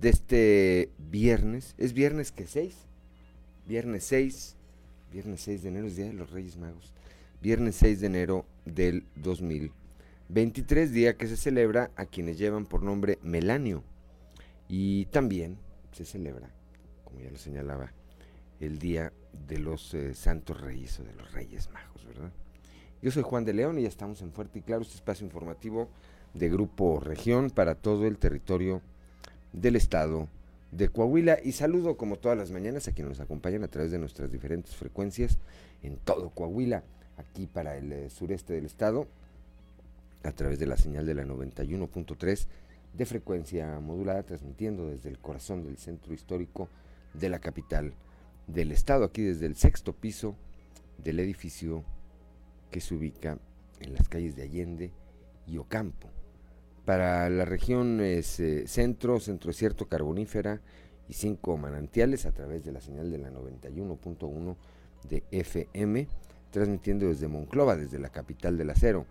de este viernes. ¿Es viernes que 6? Viernes 6, viernes 6 de enero es Día de los Reyes Magos. Viernes 6 de enero del 2023, día que se celebra a quienes llevan por nombre Melanio. Y también se celebra, como ya lo señalaba, el Día de los eh, Santos Reyes o de los Reyes Magos, ¿verdad? Yo soy Juan de León y ya estamos en Fuerte y Claro, este espacio informativo de Grupo Región para todo el territorio del estado de Coahuila. Y saludo como todas las mañanas a quienes nos acompañan a través de nuestras diferentes frecuencias en todo Coahuila, aquí para el eh, sureste del estado, a través de la señal de la 91.3 de frecuencia modulada, transmitiendo desde el corazón del centro histórico de la capital del estado, aquí desde el sexto piso del edificio que se ubica en las calles de Allende y Ocampo. Para la región es, eh, centro, centro desierto carbonífera y cinco manantiales a través de la señal de la 91.1 de FM, transmitiendo desde Monclova, desde la capital del acero.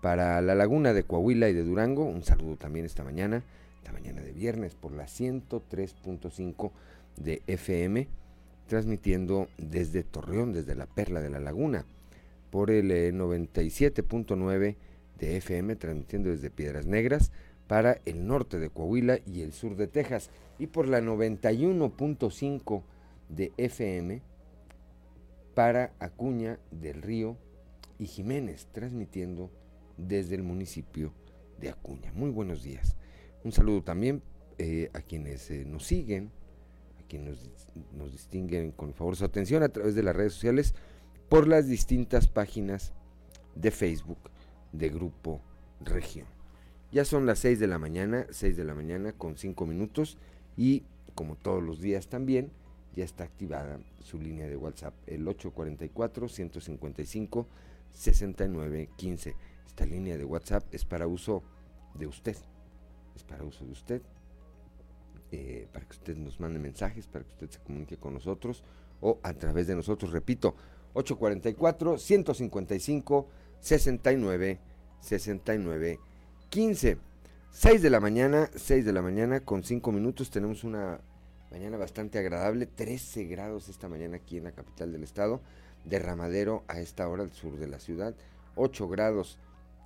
Para la laguna de Coahuila y de Durango, un saludo también esta mañana, esta mañana de viernes, por la 103.5 de FM, transmitiendo desde Torreón, desde la Perla de la Laguna por el 97.9 eh, de FM, transmitiendo desde Piedras Negras para el norte de Coahuila y el sur de Texas, y por la 91.5 de FM para Acuña del Río y Jiménez, transmitiendo desde el municipio de Acuña. Muy buenos días. Un saludo también eh, a quienes eh, nos siguen, a quienes nos, nos distinguen con favor su atención a través de las redes sociales por las distintas páginas de Facebook de Grupo Región. Ya son las 6 de la mañana, 6 de la mañana con 5 minutos y como todos los días también ya está activada su línea de WhatsApp, el 844-155-6915. Esta línea de WhatsApp es para uso de usted, es para uso de usted, eh, para que usted nos mande mensajes, para que usted se comunique con nosotros o a través de nosotros, repito, 844 155 69 69 15. 6 de la mañana, 6 de la mañana con 5 minutos. Tenemos una mañana bastante agradable. 13 grados esta mañana aquí en la capital del estado. Derramadero a esta hora al sur de la ciudad. 8 grados.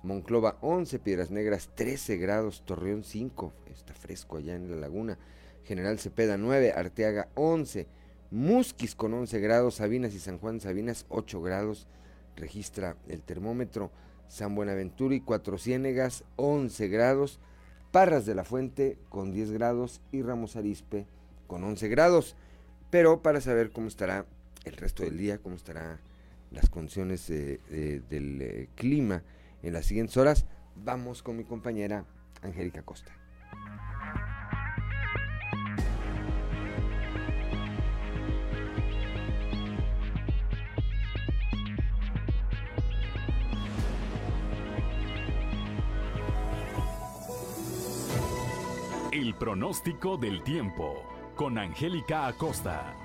Monclova 11, Piedras Negras 13 grados, Torreón 5, está fresco allá en la laguna. General Cepeda 9, Arteaga 11, Musquis con 11 grados, Sabinas y San Juan Sabinas 8 grados, registra el termómetro. San Buenaventura y Cuatro Ciénegas 11 grados, Parras de la Fuente con 10 grados y Ramos Arispe con 11 grados. Pero para saber cómo estará el resto del día, cómo estarán las condiciones del eh, clima en las siguientes horas, vamos con mi compañera Angélica Costa. Pronóstico del tiempo con Angélica Acosta.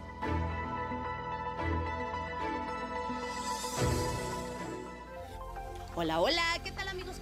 Hola, hola, ¿qué tal amigos?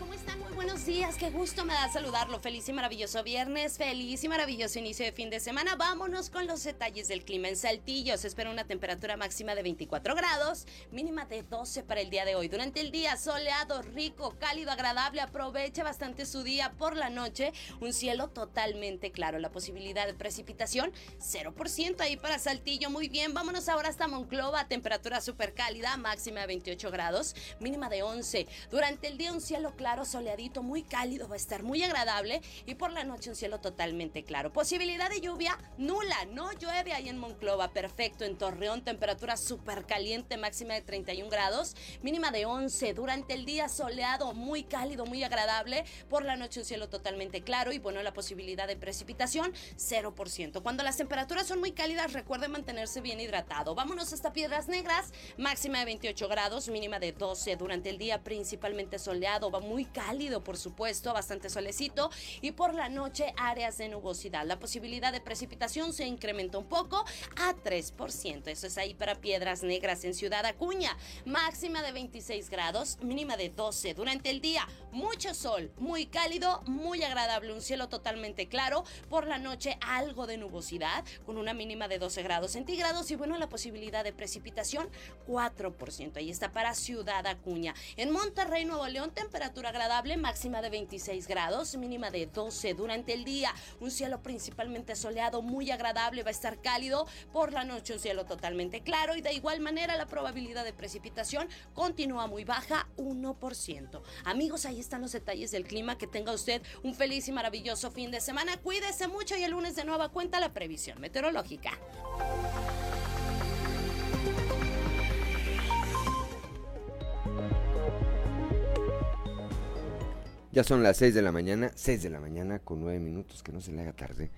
Buenos días, qué gusto me da saludarlo. Feliz y maravilloso viernes, feliz y maravilloso inicio de fin de semana. Vámonos con los detalles del clima. En Saltillo se espera una temperatura máxima de 24 grados, mínima de 12 para el día de hoy. Durante el día soleado, rico, cálido, agradable, aprovecha bastante su día por la noche. Un cielo totalmente claro. La posibilidad de precipitación 0% ahí para Saltillo. Muy bien, vámonos ahora hasta Monclova, temperatura súper cálida, máxima de 28 grados, mínima de 11. Durante el día un cielo claro, soleadito, muy cálido, va a estar muy agradable y por la noche un cielo totalmente claro. Posibilidad de lluvia nula, no llueve ahí en Monclova, perfecto. En Torreón, temperatura súper caliente, máxima de 31 grados, mínima de 11. Durante el día soleado, muy cálido, muy agradable. Por la noche un cielo totalmente claro y bueno, la posibilidad de precipitación 0%. Cuando las temperaturas son muy cálidas, recuerde mantenerse bien hidratado. Vámonos hasta Piedras Negras, máxima de 28 grados, mínima de 12. Durante el día principalmente soleado, va muy cálido, por supuesto, bastante solecito y por la noche áreas de nubosidad. La posibilidad de precipitación se incrementa un poco a 3%. Eso es ahí para Piedras Negras en Ciudad Acuña. Máxima de 26 grados, mínima de 12. Durante el día, mucho sol, muy cálido, muy agradable, un cielo totalmente claro. Por la noche, algo de nubosidad, con una mínima de 12 grados centígrados y bueno, la posibilidad de precipitación 4%. Ahí está para Ciudad Acuña. En Monterrey, Nuevo León, temperatura agradable, máxima de 26 grados, mínima de 12 durante el día. Un cielo principalmente soleado, muy agradable, va a estar cálido. Por la noche, un cielo totalmente claro y de igual manera la probabilidad de precipitación continúa muy baja, 1%. Amigos, ahí están los detalles del clima. Que tenga usted un feliz y maravilloso fin de semana. Cuídese mucho y el lunes de nueva cuenta la previsión meteorológica. Ya son las 6 de la mañana, 6 de la mañana con 9 minutos, que no se le haga tarde,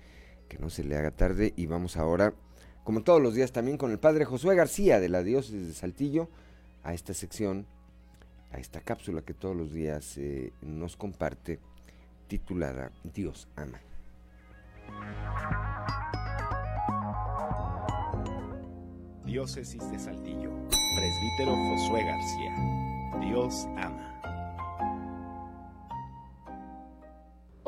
que no se le haga tarde. Y vamos ahora, como todos los días, también con el padre Josué García de la diócesis de Saltillo, a esta sección, a esta cápsula que todos los días eh, nos comparte, titulada Dios ama. Diócesis de Saltillo, presbítero Josué García. Dios ama.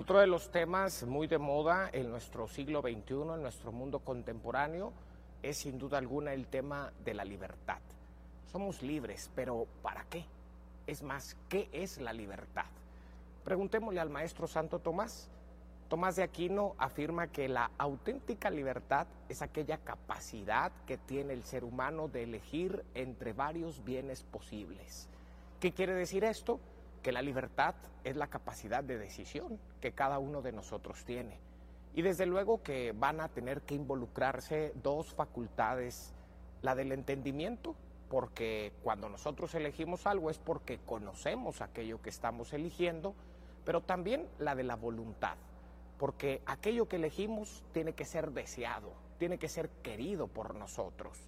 Otro de los temas muy de moda en nuestro siglo XXI, en nuestro mundo contemporáneo, es sin duda alguna el tema de la libertad. Somos libres, pero ¿para qué? Es más, ¿qué es la libertad? Preguntémosle al maestro Santo Tomás. Tomás de Aquino afirma que la auténtica libertad es aquella capacidad que tiene el ser humano de elegir entre varios bienes posibles. ¿Qué quiere decir esto? Que la libertad es la capacidad de decisión que cada uno de nosotros tiene. Y desde luego que van a tener que involucrarse dos facultades, la del entendimiento, porque cuando nosotros elegimos algo es porque conocemos aquello que estamos eligiendo, pero también la de la voluntad, porque aquello que elegimos tiene que ser deseado, tiene que ser querido por nosotros.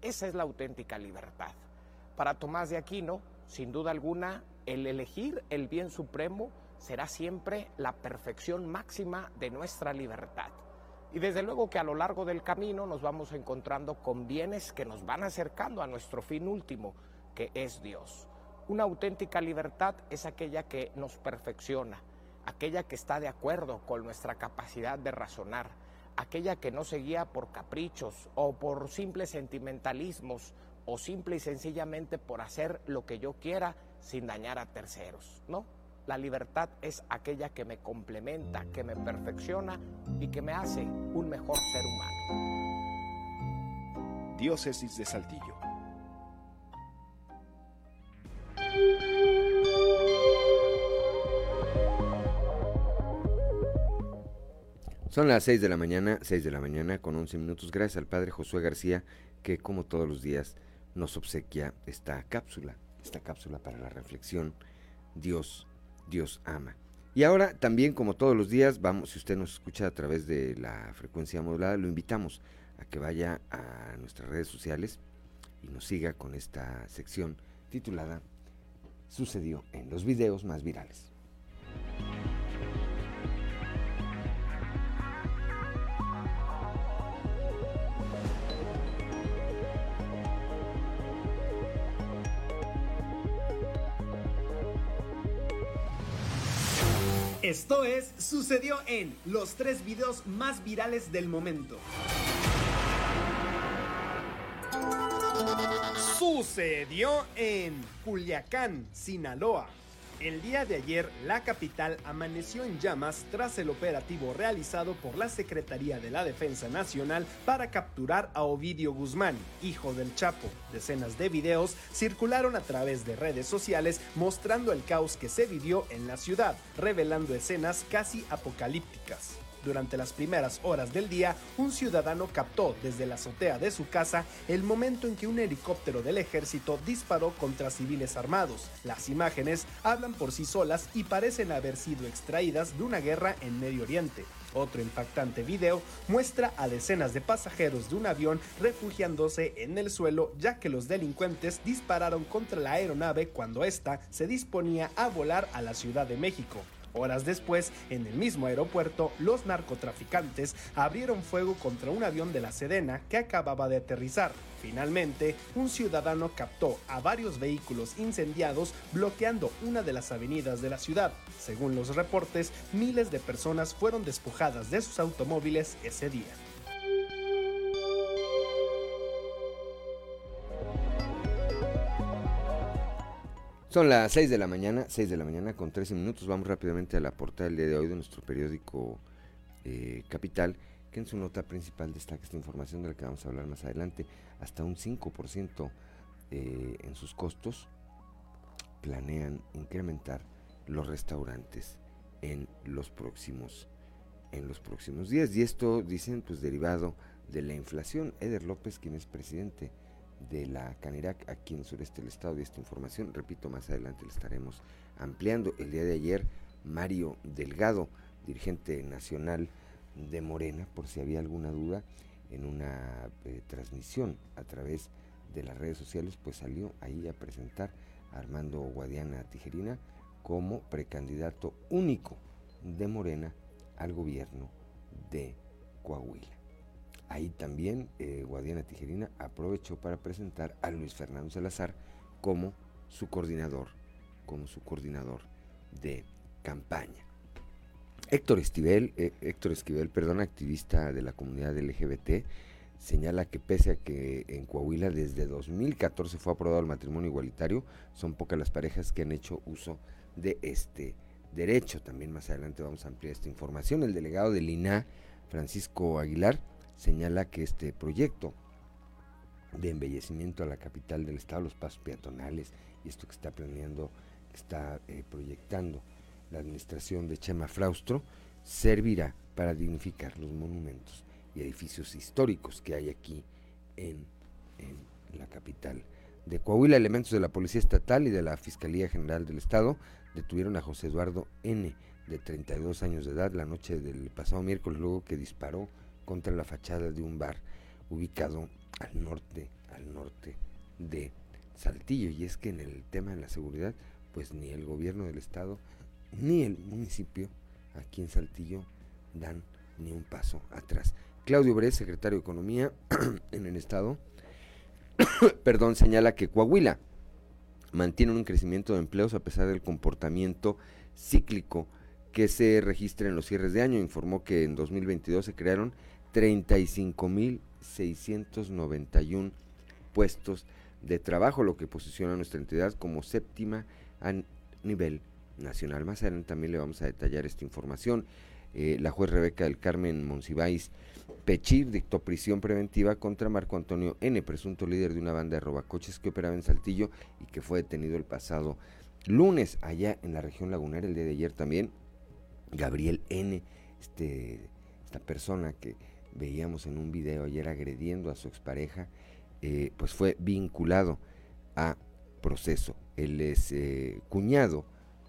Esa es la auténtica libertad. Para Tomás de Aquino, sin duda alguna, el elegir el bien supremo será siempre la perfección máxima de nuestra libertad. Y desde luego que a lo largo del camino nos vamos encontrando con bienes que nos van acercando a nuestro fin último, que es Dios. Una auténtica libertad es aquella que nos perfecciona, aquella que está de acuerdo con nuestra capacidad de razonar, aquella que no se guía por caprichos o por simples sentimentalismos o simple y sencillamente por hacer lo que yo quiera sin dañar a terceros, ¿no? La libertad es aquella que me complementa, que me perfecciona y que me hace un mejor ser humano. Diócesis de Saltillo. Son las 6 de la mañana, 6 de la mañana con 11 minutos. Gracias al padre Josué García que como todos los días nos obsequia esta cápsula esta cápsula para la reflexión, Dios, Dios ama. Y ahora también, como todos los días, vamos, si usted nos escucha a través de la frecuencia modulada, lo invitamos a que vaya a nuestras redes sociales y nos siga con esta sección titulada Sucedió en los videos más virales. Esto es, sucedió en los tres videos más virales del momento. Sucedió en Culiacán, Sinaloa. El día de ayer, la capital amaneció en llamas tras el operativo realizado por la Secretaría de la Defensa Nacional para capturar a Ovidio Guzmán, hijo del Chapo. Decenas de videos circularon a través de redes sociales mostrando el caos que se vivió en la ciudad, revelando escenas casi apocalípticas. Durante las primeras horas del día, un ciudadano captó desde la azotea de su casa el momento en que un helicóptero del ejército disparó contra civiles armados. Las imágenes hablan por sí solas y parecen haber sido extraídas de una guerra en Medio Oriente. Otro impactante video muestra a decenas de pasajeros de un avión refugiándose en el suelo ya que los delincuentes dispararon contra la aeronave cuando ésta se disponía a volar a la Ciudad de México. Horas después, en el mismo aeropuerto, los narcotraficantes abrieron fuego contra un avión de la Sedena que acababa de aterrizar. Finalmente, un ciudadano captó a varios vehículos incendiados bloqueando una de las avenidas de la ciudad. Según los reportes, miles de personas fueron despojadas de sus automóviles ese día. Son las 6 de la mañana, 6 de la mañana con 13 minutos. Vamos rápidamente a la portada del día de hoy de nuestro periódico eh, Capital, que en su nota principal destaca esta información de la que vamos a hablar más adelante. Hasta un 5% eh, en sus costos planean incrementar los restaurantes en los próximos en los próximos días y esto dicen pues derivado de la inflación. Eder López, quien es presidente de la Canirac aquí en el sureste del estado. Y esta información, repito, más adelante la estaremos ampliando. El día de ayer, Mario Delgado, dirigente nacional de Morena, por si había alguna duda, en una eh, transmisión a través de las redes sociales, pues salió ahí a presentar a Armando Guadiana Tijerina como precandidato único de Morena al gobierno de Coahuila. Ahí también eh, Guadiana Tijerina aprovechó para presentar a Luis Fernando Salazar como su coordinador, como su coordinador de campaña. Héctor Esquivel, eh, Héctor Esquivel, perdón, activista de la comunidad LGBT, señala que pese a que en Coahuila desde 2014 fue aprobado el matrimonio igualitario, son pocas las parejas que han hecho uso de este derecho. También más adelante vamos a ampliar esta información. El delegado del INA, Francisco Aguilar, señala que este proyecto de embellecimiento a la capital del estado, los pasos peatonales y esto que está planeando, está eh, proyectando la administración de Chema Fraustro, servirá para dignificar los monumentos y edificios históricos que hay aquí en, en la capital de Coahuila. Elementos de la Policía Estatal y de la Fiscalía General del Estado detuvieron a José Eduardo N., de 32 años de edad, la noche del pasado miércoles, luego que disparó contra la fachada de un bar ubicado al norte, al norte de Saltillo. Y es que en el tema de la seguridad, pues ni el gobierno del estado ni el municipio aquí en Saltillo dan ni un paso atrás. Claudio Bre, secretario de Economía en el estado, perdón, señala que Coahuila mantiene un crecimiento de empleos a pesar del comportamiento cíclico que se registra en los cierres de año. Informó que en 2022 se crearon 35.691 puestos de trabajo, lo que posiciona a nuestra entidad como séptima a nivel nacional. Más adelante también le vamos a detallar esta información. Eh, la juez Rebeca del Carmen Monsiváis Pechir dictó prisión preventiva contra Marco Antonio N., presunto líder de una banda de robacoches que operaba en Saltillo y que fue detenido el pasado lunes allá en la región lagunera, el día de ayer también. Gabriel N., este, esta persona que veíamos en un video ayer agrediendo a su expareja, eh, pues fue vinculado a proceso. Él es eh, cuñado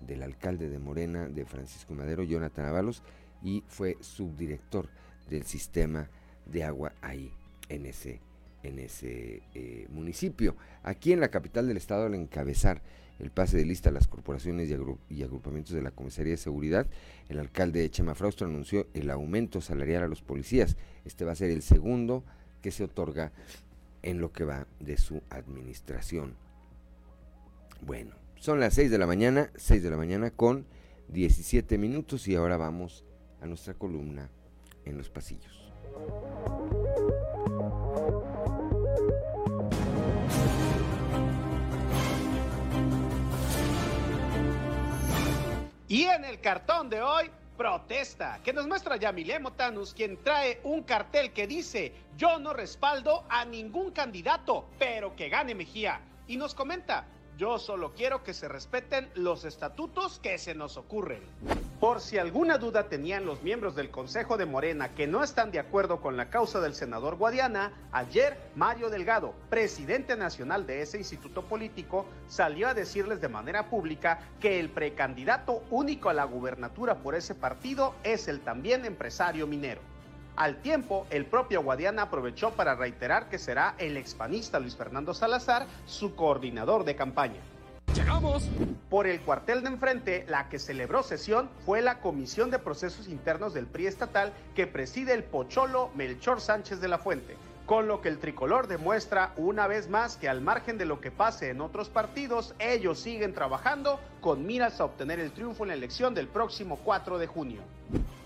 del alcalde de Morena, de Francisco Madero, Jonathan Avalos, y fue subdirector del sistema de agua ahí, en ese, en ese eh, municipio. Aquí en la capital del estado, al encabezar el pase de lista a las corporaciones y, agrupamientos de la Comisaría de Seguridad, el alcalde Chema Fraustro anunció el aumento salarial a los policías. Este va a ser el segundo que se otorga en lo que va de su administración. Bueno, son las 6 de la mañana, 6 de la mañana con 17 minutos y ahora vamos a nuestra columna en los pasillos. Y en el cartón de hoy, protesta, que nos muestra Yamile Motanus, quien trae un cartel que dice, yo no respaldo a ningún candidato, pero que gane Mejía. Y nos comenta, yo solo quiero que se respeten los estatutos que se nos ocurren. Por si alguna duda tenían los miembros del Consejo de Morena que no están de acuerdo con la causa del senador Guadiana, ayer Mario Delgado, presidente nacional de ese instituto político, salió a decirles de manera pública que el precandidato único a la gubernatura por ese partido es el también empresario minero. Al tiempo, el propio Guadiana aprovechó para reiterar que será el expanista Luis Fernando Salazar su coordinador de campaña. ¡Llegamos! Por el cuartel de enfrente, la que celebró sesión fue la Comisión de Procesos Internos del PRI estatal que preside el pocholo Melchor Sánchez de la Fuente, con lo que el tricolor demuestra una vez más que al margen de lo que pase en otros partidos, ellos siguen trabajando con miras a obtener el triunfo en la elección del próximo 4 de junio.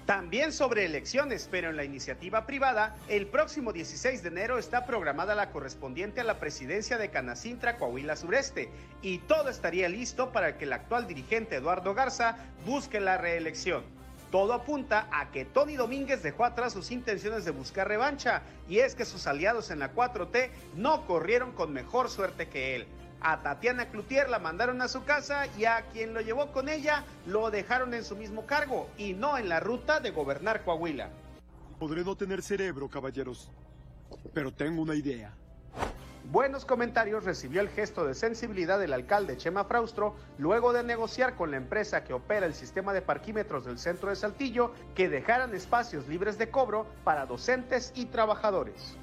También sobre elecciones, pero en la iniciativa privada, el próximo 16 de enero está programada la correspondiente a la presidencia de Canacintra, Coahuila Sureste, y todo estaría listo para que el actual dirigente Eduardo Garza busque la reelección. Todo apunta a que Tony Domínguez dejó atrás sus intenciones de buscar revancha, y es que sus aliados en la 4T no corrieron con mejor suerte que él. A Tatiana Cloutier la mandaron a su casa y a quien lo llevó con ella lo dejaron en su mismo cargo y no en la ruta de gobernar Coahuila. Podré no tener cerebro, caballeros, pero tengo una idea. Buenos comentarios recibió el gesto de sensibilidad del alcalde Chema Fraustro luego de negociar con la empresa que opera el sistema de parquímetros del centro de Saltillo que dejaran espacios libres de cobro para docentes y trabajadores.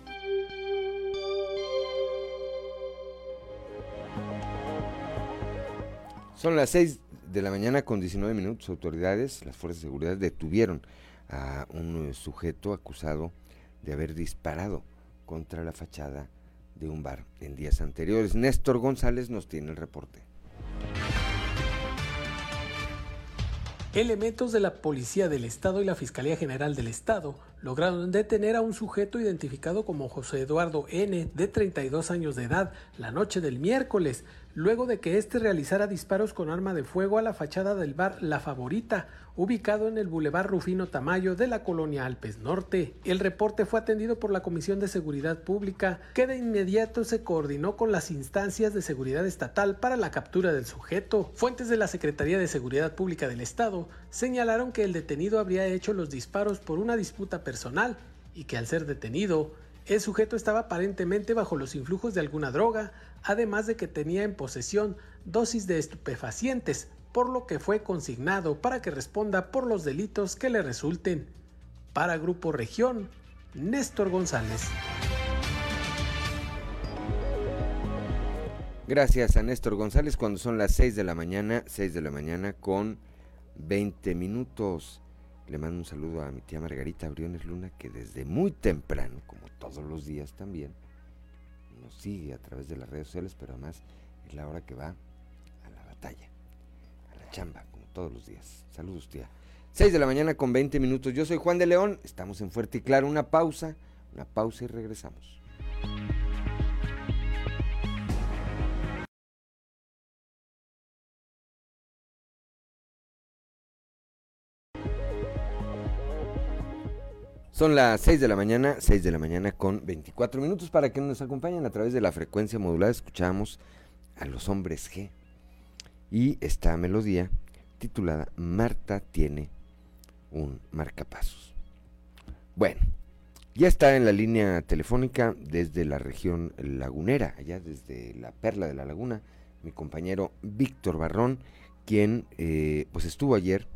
Son las 6 de la mañana con 19 minutos. Autoridades, las fuerzas de seguridad detuvieron a un eh, sujeto acusado de haber disparado contra la fachada de un bar en días anteriores. Néstor González nos tiene el reporte. Elementos de la Policía del Estado y la Fiscalía General del Estado lograron detener a un sujeto identificado como José Eduardo N., de 32 años de edad, la noche del miércoles, luego de que éste realizara disparos con arma de fuego a la fachada del bar La Favorita, ubicado en el Boulevard Rufino Tamayo de la colonia Alpes Norte. El reporte fue atendido por la Comisión de Seguridad Pública, que de inmediato se coordinó con las instancias de seguridad estatal para la captura del sujeto. Fuentes de la Secretaría de Seguridad Pública del Estado señalaron que el detenido habría hecho los disparos por una disputa personal y que al ser detenido, el sujeto estaba aparentemente bajo los influjos de alguna droga, además de que tenía en posesión dosis de estupefacientes, por lo que fue consignado para que responda por los delitos que le resulten. Para Grupo Región, Néstor González. Gracias a Néstor González cuando son las 6 de la mañana, 6 de la mañana con 20 minutos. Le mando un saludo a mi tía Margarita Briones Luna que desde muy temprano, como todos los días también, nos sigue a través de las redes sociales, pero además es la hora que va a la batalla, a la chamba, como todos los días. Saludos, tía. 6 de la mañana con 20 minutos. Yo soy Juan de León, estamos en Fuerte y Claro. Una pausa, una pausa y regresamos. Son las 6 de la mañana, 6 de la mañana con 24 minutos para que nos acompañen a través de la frecuencia modulada. Escuchamos a los hombres G y esta melodía titulada Marta tiene un marcapasos. Bueno, ya está en la línea telefónica desde la región lagunera, allá desde la Perla de la Laguna, mi compañero Víctor Barrón, quien eh, pues estuvo ayer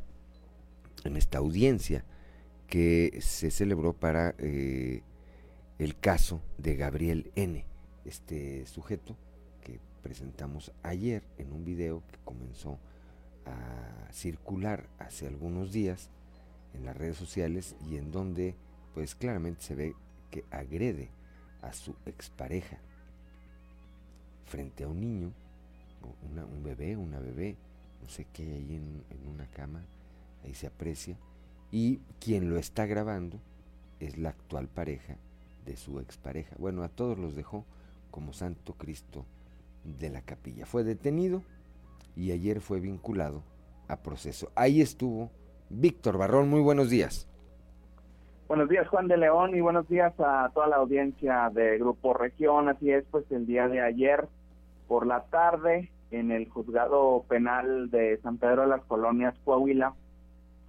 en esta audiencia que se celebró para eh, el caso de Gabriel N., este sujeto que presentamos ayer en un video que comenzó a circular hace algunos días en las redes sociales y en donde pues claramente se ve que agrede a su expareja frente a un niño, un bebé, una bebé, no sé qué ahí en, en una cama, ahí se aprecia, y quien lo está grabando es la actual pareja de su expareja. Bueno, a todos los dejó como Santo Cristo de la capilla. Fue detenido y ayer fue vinculado a proceso. Ahí estuvo Víctor Barrón. Muy buenos días. Buenos días, Juan de León, y buenos días a toda la audiencia de Grupo Región. Así es, pues el día de ayer por la tarde, en el juzgado penal de San Pedro de las Colonias, Coahuila,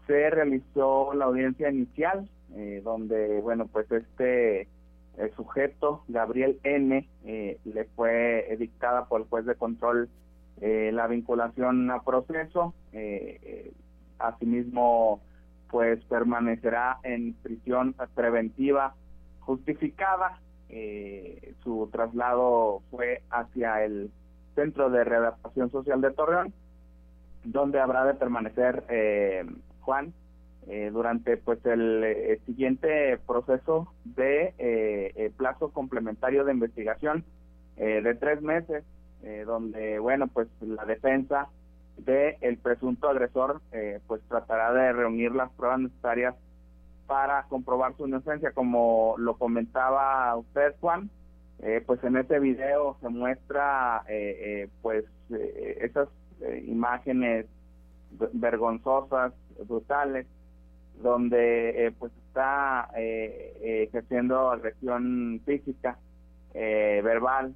se realizó la audiencia inicial, eh, donde, bueno, pues este sujeto, Gabriel N., eh, le fue dictada por el juez de control eh, la vinculación a proceso. asimismo, pues permanecerá en prisión preventiva justificada. Eh, su traslado fue hacia el Centro de Readaptación Social de Torreón, donde habrá de permanecer eh, Juan eh, durante pues el, siguiente proceso de plazo complementario de investigación de tres meses, donde bueno pues la defensa de el presunto agresor eh, pues tratará de reunir las pruebas necesarias para comprobar su inocencia. Como lo comentaba usted Juan eh, pues en este video se muestra eh, pues esas imágenes vergonzosas brutales donde pues está ejerciendo agresión física verbal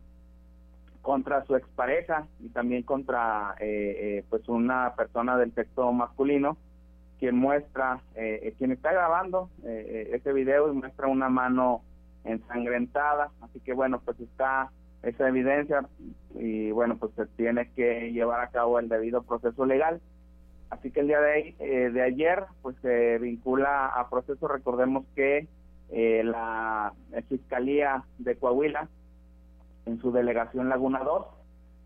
contra su expareja y también contra eh, eh, pues una persona del sexo masculino quien muestra eh, quien está grabando ese video y muestra una mano ensangrentada. Así que bueno pues está esa evidencia y bueno pues se tiene que llevar a cabo el debido proceso legal así que el día de, de ayer pues se vincula a proceso recordemos que la fiscalía de Coahuila en su delegación Laguna 2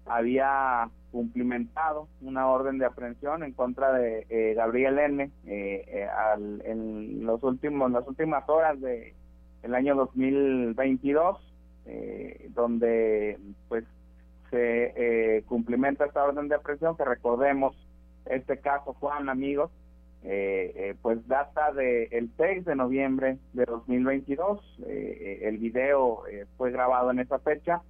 había cumplimentado una orden de aprehensión en contra de eh, Gabriel N. Eh, eh, en los últimos las últimas horas de el año 2022 donde pues se cumplimenta esta orden de aprehensión que recordemos este caso Juan amigos pues data del el 6 de noviembre de 2022 el video fue grabado en esa fecha.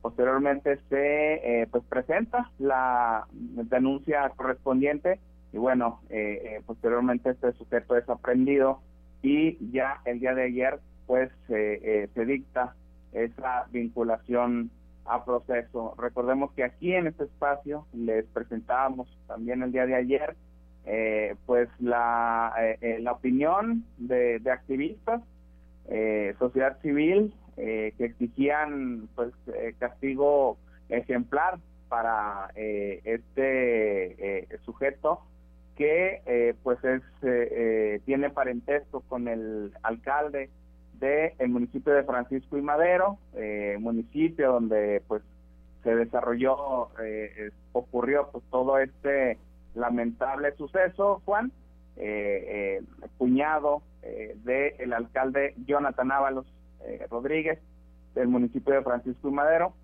Posteriormente se eh, pues presenta la denuncia correspondiente y bueno, eh, eh, posteriormente este sujeto es aprendido y ya el día de ayer pues se dicta esa vinculación a proceso. Recordemos que aquí en este espacio les presentábamos también el día de ayer pues la, la opinión de, de activistas, sociedad civil, eh, que exigían pues eh, castigo ejemplar para eh, este sujeto que pues es tiene parentesco con el alcalde del el municipio de Francisco y Madero, municipio donde pues se desarrolló, ocurrió pues todo este lamentable suceso, Juan, cuñado del alcalde Jonathan Ábalos, eh, Rodríguez del municipio de Francisco y Madero.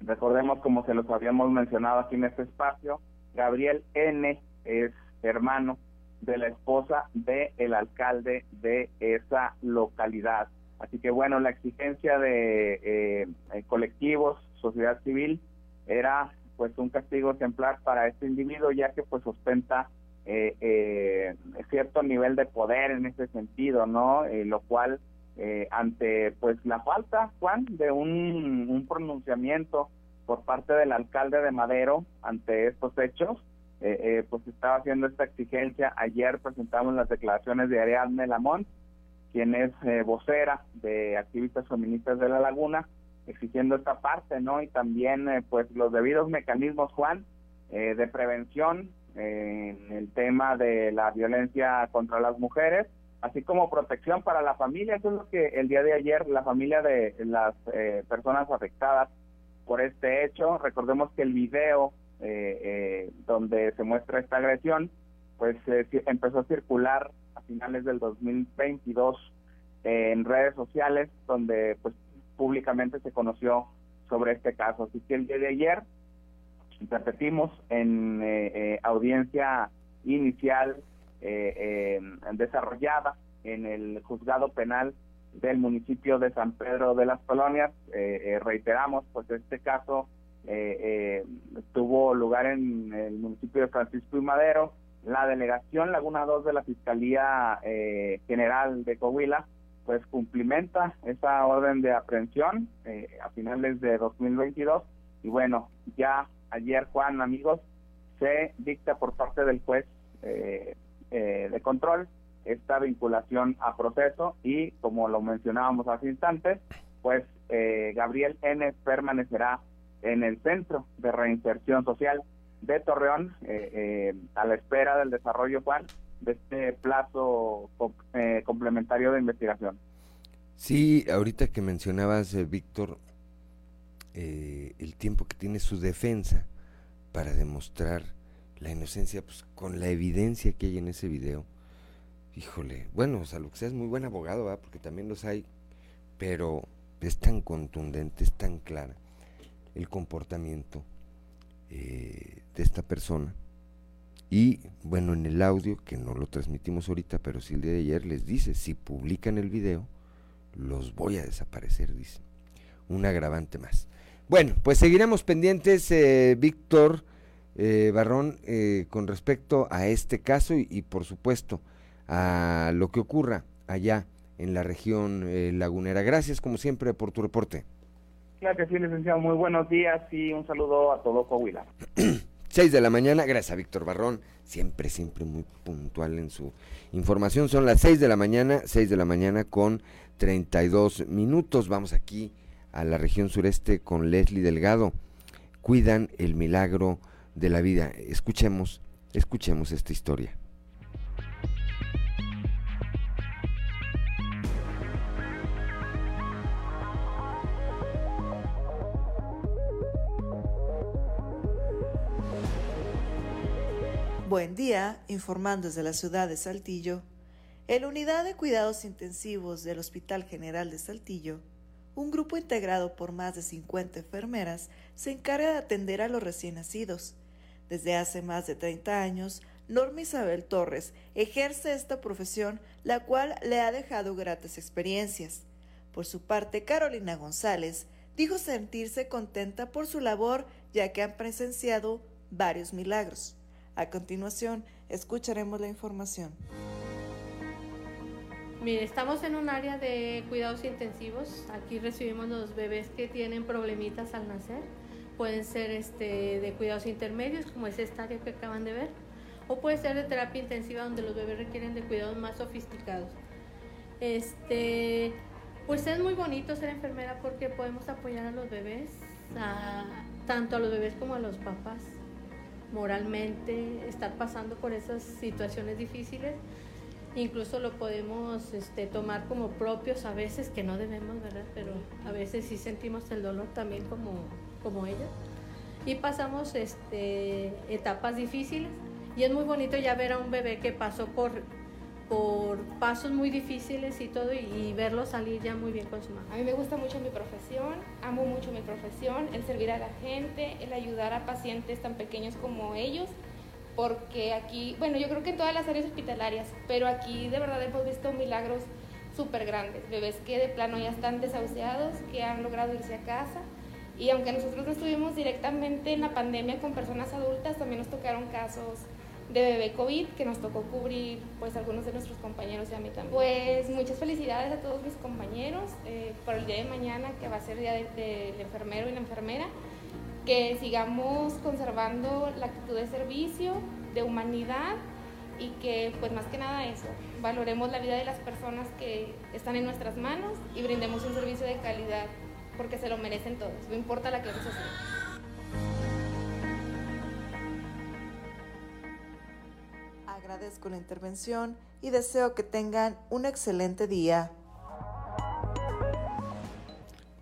Recordemos, como se los habíamos mencionado aquí en este espacio, Gabriel N. es hermano de la esposa del el alcalde de esa localidad. Así que bueno, la exigencia de eh, eh, colectivos, sociedad civil, era pues un castigo ejemplar para este individuo, ya que pues ostenta cierto nivel de poder en ese sentido, ¿no? lo cual eh, ante pues la falta, Juan, de un, pronunciamiento por parte del alcalde de Madero ante estos hechos, eh, eh, pues estaba haciendo esta exigencia. Ayer presentamos las declaraciones de Ariadne Lamont, quien es vocera de activistas feministas de la Laguna, exigiendo esta parte, ¿no? Y también pues los debidos mecanismos, Juan, de prevención en el tema de la violencia contra las mujeres así como protección para la familia. Eso es lo que el día de ayer la familia de las eh, personas afectadas por este hecho, recordemos que el video eh, eh, donde se muestra esta agresión, pues empezó a circular a finales del 2022 en redes sociales, donde pues públicamente se conoció sobre este caso. Así que el día de ayer, repetimos, en audiencia inicial eh, desarrollada en el juzgado penal del municipio de San Pedro de las Colonias. Eh, eh, reiteramos, pues este caso eh, tuvo lugar en el municipio de Francisco y Madero. La delegación Laguna 2 de la Fiscalía General de Coahuila pues cumplimenta esa orden de aprehensión a finales de 2022 y bueno, ya ayer Juan, amigos, se dicta por parte del juez de control esta vinculación a proceso y como lo mencionábamos hace instantes, pues eh, Gabriel N. permanecerá en el Centro de Reinserción Social de Torreón eh, eh, a la espera del desarrollo, Juan, de este plazo complementario de investigación. Sí, ahorita que mencionabas, Víctor, el tiempo que tiene su defensa para demostrar la inocencia, pues con la evidencia que hay en ese video, híjole, bueno, o sea, lo que sea es muy buen abogado, ¿verdad? porque también los hay, pero es tan contundente, es tan clara el comportamiento eh, de esta persona. Y bueno, en el audio, que no lo transmitimos ahorita, pero sí el día de ayer les dice, si publican el video, los voy a desaparecer, dice. Un agravante más. Bueno, pues seguiremos pendientes, eh, Víctor eh, Barrón, con respecto a este caso y por supuesto, a lo que ocurra allá en la región eh, lagunera. Gracias como siempre por tu reporte. Claro que sí, licenciado. Muy buenos días y un saludo a todo Coahuila. 6 de la mañana, gracias a Víctor Barrón, siempre, siempre muy puntual en su información. Son las 6 de la mañana, 6 de la mañana con 32 minutos. Vamos aquí a la región sureste con Leslie Delgado. Cuidan el milagro de la vida. Escuchemos, escuchemos esta historia. Buen día, informando desde la ciudad de Saltillo. En la unidad de cuidados intensivos del Hospital General de Saltillo, un grupo integrado por más de 50 enfermeras se encarga de atender a los recién nacidos. Desde hace más de 30 años, Norma Isabel Torres ejerce esta profesión, la cual le ha dejado gratas experiencias. Por su parte, Carolina González dijo sentirse contenta por su labor, ya que han presenciado varios milagros. A continuación, escucharemos la información. Mire, estamos en un área de cuidados intensivos. Aquí recibimos los bebés que tienen problemitas al nacer. Pueden ser este, de cuidados intermedios, como es esta área que acaban de ver, o puede ser de terapia intensiva, donde los bebés requieren de cuidados más sofisticados. Este, pues es muy bonito ser enfermera porque podemos apoyar a los bebés, tanto a los bebés como a los papás moralmente, estar pasando por esas situaciones difíciles. Incluso lo podemos este, tomar como propios a veces, que no debemos, ¿verdad? Pero a veces sí sentimos el dolor también como, como ellos. Y pasamos este, etapas difíciles. Y es muy bonito ya ver a un bebé que pasó por por pasos muy difíciles y todo y, verlo salir ya muy bien con su mamá. A mí me gusta mucho mi profesión, amo mucho mi profesión, el servir a la gente, el ayudar a pacientes tan pequeños como ellos, porque aquí, bueno, yo creo que en todas las áreas hospitalarias, pero aquí de verdad hemos visto milagros súper grandes, bebés que de plano ya están desahuciados, que han logrado irse a casa. Y aunque nosotros no estuvimos directamente en la pandemia con personas adultas, también nos tocaron casos de bebé COVID que nos tocó cubrir pues algunos de nuestros compañeros y a mí también. Pues muchas felicidades a todos mis compañeros eh, por el día de mañana que va a ser día del de, enfermero y la enfermera, que sigamos conservando la actitud de servicio, de humanidad y que pues más que nada eso, valoremos la vida de las personas que están en nuestras manos y brindemos un servicio de calidad porque se lo merecen todos, no importa la clase social. Agradezco la intervención y deseo que tengan un excelente día.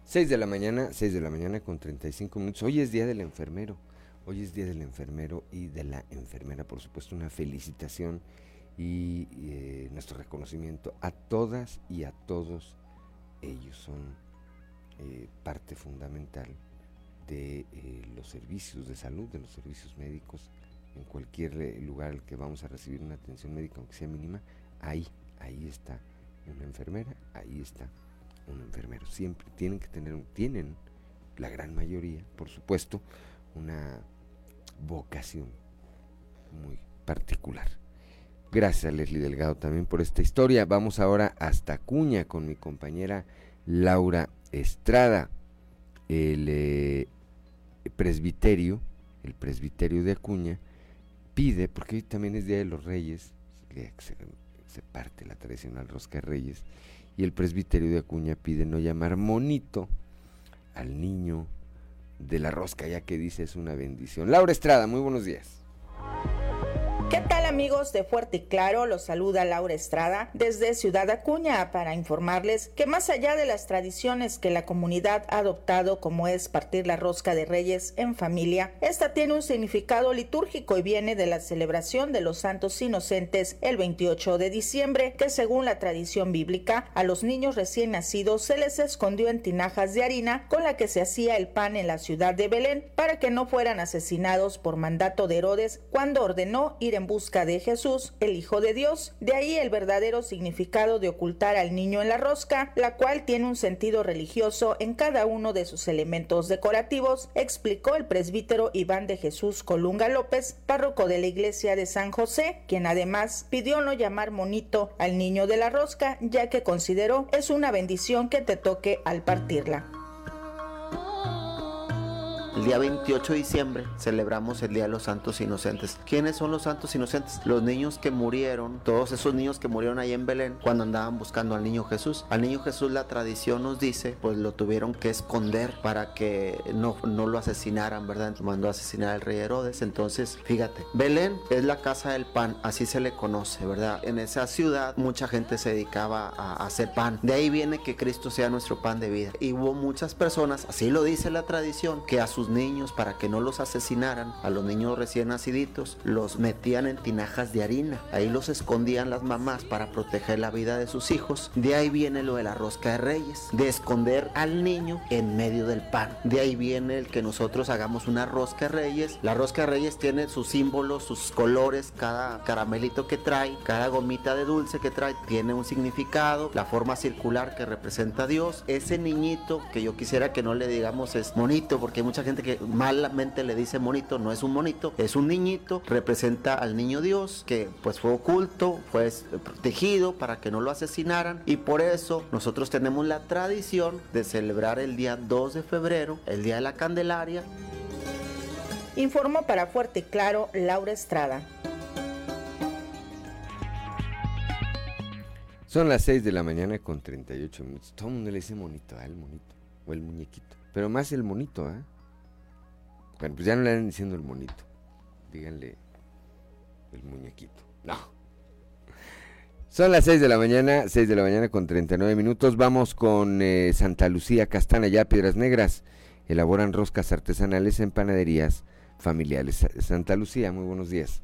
6 de la mañana, 6 de la mañana con 35 minutos. Hoy es día del enfermero. Hoy es día del enfermero y de la enfermera, por supuesto, una felicitación y, eh, nuestro reconocimiento a todas y a todos ellos. Son eh, parte fundamental de eh, los servicios de salud, de los servicios médicos en cualquier eh, lugar al que vamos a recibir una atención médica, aunque sea mínima, ahí, ahí está una enfermera, ahí está un enfermero. Siempre tienen que tener, tienen la gran mayoría, por supuesto, una vocación muy particular. Gracias a Leslie Delgado también por esta historia. Vamos ahora hasta Acuña con mi compañera Laura Estrada. El eh, presbiterio, el presbiterio de Acuña, pide, porque hoy también es Día de los Reyes, se, se parte la tradicional rosca de Reyes, y el presbiterio de Acuña pide no llamar monito al niño de la rosca, ya que dice es una bendición. Laura Estrada, muy buenos días. ¿Qué tal amigos de Fuerte y Claro? Los saluda Laura Estrada desde Ciudad Acuña para informarles que más allá de las tradiciones que la comunidad ha adoptado como es partir la rosca de reyes en familia, esta tiene un significado litúrgico y viene de la celebración de los santos inocentes el 28 de diciembre, que según la tradición bíblica, a los niños recién nacidos se les escondió en tinajas de harina con la que se hacía el pan en la ciudad de Belén para que no fueran asesinados por mandato de Herodes cuando ordenó en busca de Jesús, el Hijo de Dios. De ahí el verdadero significado de ocultar al niño en la rosca, la cual tiene un sentido religioso en cada uno de sus elementos decorativos, explicó el presbítero Iván de Jesús Colunga López, párroco de la iglesia de San José, quien además pidió no llamar monito al niño de la rosca, ya que consideró es una bendición que te toque al partirla. Día 28 de diciembre celebramos el Día de los Santos Inocentes. ¿Quiénes son los santos inocentes? Los niños que murieron, todos esos niños que murieron ahí en Belén cuando andaban buscando al niño Jesús. Al niño Jesús la tradición nos dice, pues lo tuvieron que esconder para que no, no lo asesinaran, ¿verdad? Mandó a asesinar al rey Herodes. Entonces, fíjate, Belén es la casa del pan, así se le conoce, ¿verdad? En esa ciudad mucha gente se dedicaba a hacer pan. De ahí viene que Cristo sea nuestro pan de vida. Y hubo muchas personas, así lo dice la tradición, que a sus niños para que no los asesinaran, a los niños recién naciditos, los metían en tinajas de harina. Ahí los escondían las mamás para proteger la vida de sus hijos. De ahí viene lo de la rosca de reyes, de esconder al niño en medio del pan. De ahí viene el que nosotros hagamos una rosca de reyes. La rosca de reyes tiene sus símbolos, sus colores, cada caramelito que trae, cada gomita de dulce que trae tiene un significado, la forma circular que representa a Dios. Ese niñito que yo quisiera que no le digamos es monito, porque hay mucha gente que malamente le dice monito, no es un monito, es un niñito, representa al niño Dios que pues fue oculto, fue protegido para que no lo asesinaran y por eso nosotros tenemos la tradición de celebrar el día 2 de febrero, el día de la Candelaria. Informó para Fuerte y Claro Laura Estrada. Son las 6 de la mañana con 38 minutos. Todo el mundo le dice monito, ¿eh? el monito o el muñequito. Pero más el monito, ¿eh? Bueno, pues ya no le dan diciendo el monito. Díganle el muñequito. No. Son las 6 de la mañana, 6 de la mañana con 39 minutos. Vamos con eh, Santa Lucía Castana, ya Piedras Negras. Elaboran roscas artesanales en panaderías familiares. Santa Lucía, muy buenos días.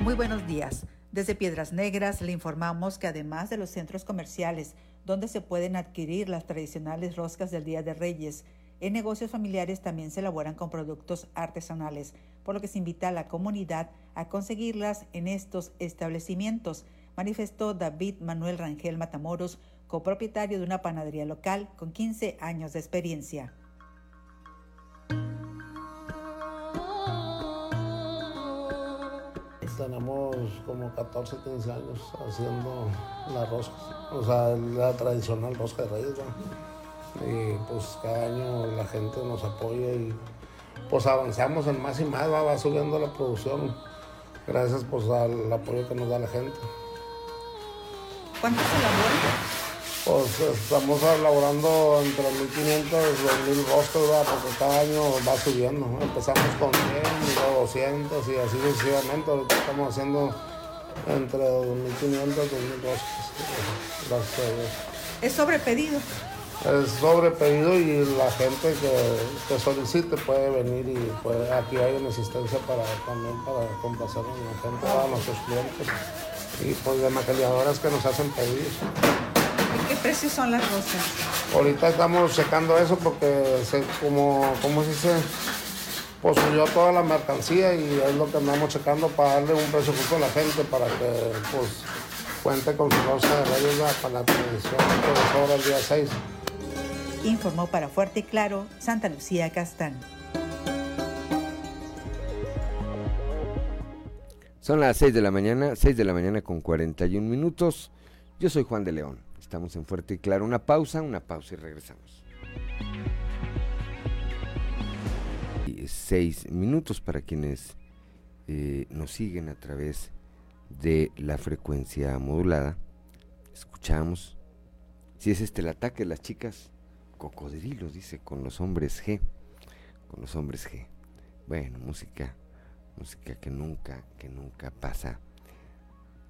Muy buenos días. Desde Piedras Negras le informamos que además de los centros comerciales donde se pueden adquirir las tradicionales roscas del Día de Reyes, en negocios familiares también se elaboran con productos artesanales, por lo que se invita a la comunidad a conseguirlas en estos establecimientos, manifestó David Manuel Rangel Matamoros, copropietario de una panadería local con 15 años de experiencia. Tenemos como 14, 15 años haciendo la rosca, o sea, la tradicional rosca de reyes. Y pues cada año la gente nos apoya y pues avanzamos en más y más, va, subiendo la producción gracias pues al apoyo que nos da la gente. ¿Cuántos elaboran? Pues estamos elaborando entre 1.500 y 2.000 rostros, porque cada año va subiendo. Empezamos con 100, luego 200 y así sucesivamente. Ahorita estamos haciendo entre 2.500 y 2.000 rostros. Gracias a Dios. ¿Es sobre pedido? Es sobre pedido y la gente que, solicite puede venir y puede, aquí hay una asistencia para también para complacer a la gente, a nuestros clientes y pues de maquilladoras que nos hacen pedidos. ¿Y qué precios son las rosas? Ahorita estamos checando eso porque se, como, como se dice, pues subió toda la mercancía y es lo que andamos checando para darle un precio justo a la gente para que pues cuente con su rosa de reyes para la tradición que sobra el día 6. Informó para Fuerte y Claro Santa Lucía Castán. Son las 6 de la mañana, 6 de la mañana con 41 minutos. Yo soy Juan de León. Estamos en Fuerte y Claro. Una pausa, una pausa y regresamos. Seis minutos para quienes eh, nos siguen a través de la frecuencia modulada. Escuchamos. Si es este el ataque de las chicas, cocodrilos, dice, con los hombres G. Con los hombres G. Bueno, música música que nunca, que nunca pasa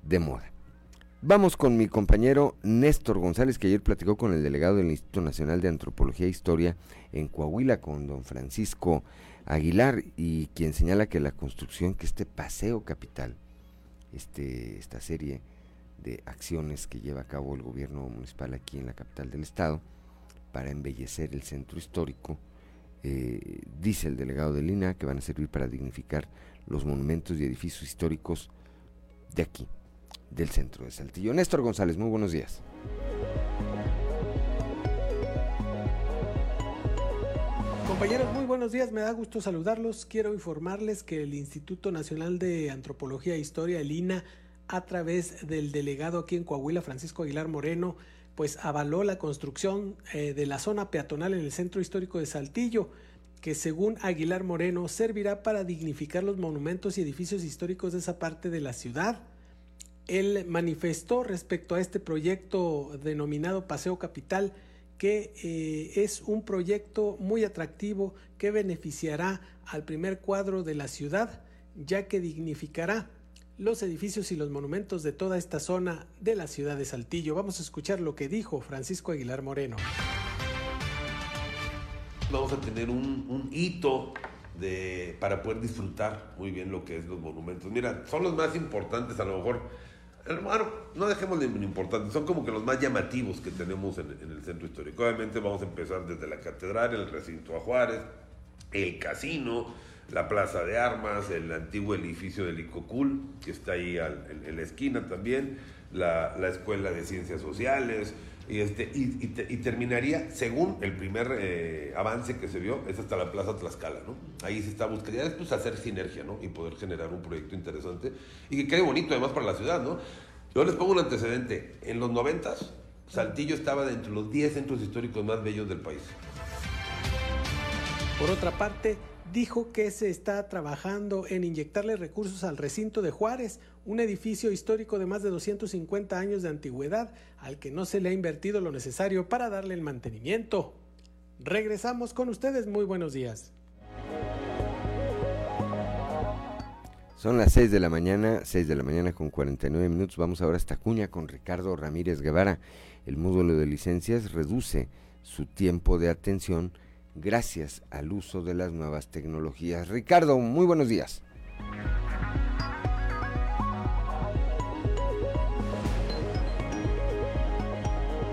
de moda. Vamos con mi compañero Néstor González, que ayer platicó con el delegado del Instituto Nacional de Antropología e Historia en Coahuila, con don Francisco Aguilar, y quien señala que la construcción, que este paseo capital, este, esta serie de acciones que lleva a cabo el gobierno municipal aquí en la capital del estado, para embellecer el centro histórico, eh, dice el delegado de Lina que van a servir para dignificar los monumentos y edificios históricos de aquí, del centro de Saltillo. Néstor González, muy buenos días. Compañeros, muy buenos días, me da gusto saludarlos. Quiero informarles que el Instituto Nacional de Antropología e Historia, el INA, a través del delegado aquí en Coahuila, Francisco Aguilar Moreno, pues avaló la construcción eh, de la zona peatonal en el centro histórico de Saltillo que según Aguilar Moreno servirá para dignificar los monumentos y edificios históricos de esa parte de la ciudad. Él manifestó respecto a este proyecto denominado Paseo Capital que eh, es un proyecto muy atractivo que beneficiará al primer cuadro de la ciudad, ya que dignificará los edificios y los monumentos de toda esta zona de la ciudad de Saltillo. Vamos a escuchar lo que dijo Francisco Aguilar Moreno vamos a tener un, hito de, para poder disfrutar muy bien lo que es los monumentos. Mira, son los más importantes, a lo mejor, bueno, no dejemos de importantes, son como que los más llamativos que tenemos en, el centro histórico. Obviamente vamos a empezar desde la catedral, el recinto a Juárez, el casino, la plaza de armas, el antiguo edificio del Icocul, que está ahí en, la esquina también, la, la escuela de ciencias sociales, y, este, y, terminaría, según el primer eh, avance que se vio, es hasta la Plaza Tlaxcala, ¿no? Ahí se está buscando, después hacer sinergia, ¿no? Y poder generar un proyecto interesante y que quede bonito además para la ciudad, ¿no? Yo les pongo un antecedente. En los noventas, Saltillo estaba dentro de los 10 centros históricos más bellos del país. Por otra parte, dijo que se está trabajando en inyectarle recursos al recinto de Juárez, un edificio histórico de más de 250 años de antigüedad al que no se le ha invertido lo necesario para darle el mantenimiento. Regresamos con ustedes, muy buenos días. Son las 6 de la mañana, 6 de la mañana con 49 minutos. Vamos ahora hasta Cuña con Ricardo Ramírez Guevara. El módulo de licencias reduce su tiempo de atención gracias al uso de las nuevas tecnologías. Ricardo, muy buenos días.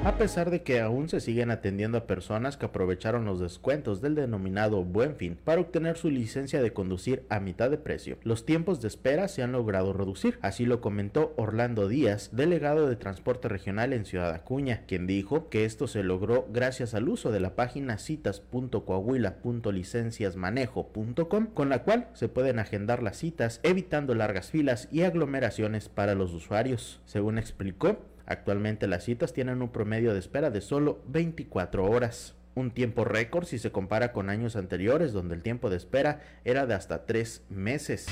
A pesar de que aún se siguen atendiendo a personas que aprovecharon los descuentos del denominado Buen Fin para obtener su licencia de conducir a mitad de precio, los tiempos de espera se han logrado reducir. Así lo comentó Orlando Díaz, delegado de Transporte Regional en Ciudad Acuña, quien dijo que esto se logró gracias al uso de la página citas.coahuila.licenciasmanejo.com, con la cual se pueden agendar las citas evitando largas filas y aglomeraciones para los usuarios. Según explicó, Actualmente las citas tienen un promedio de espera de solo 24 horas, un tiempo récord si se compara con años anteriores donde el tiempo de espera era de hasta 3 meses.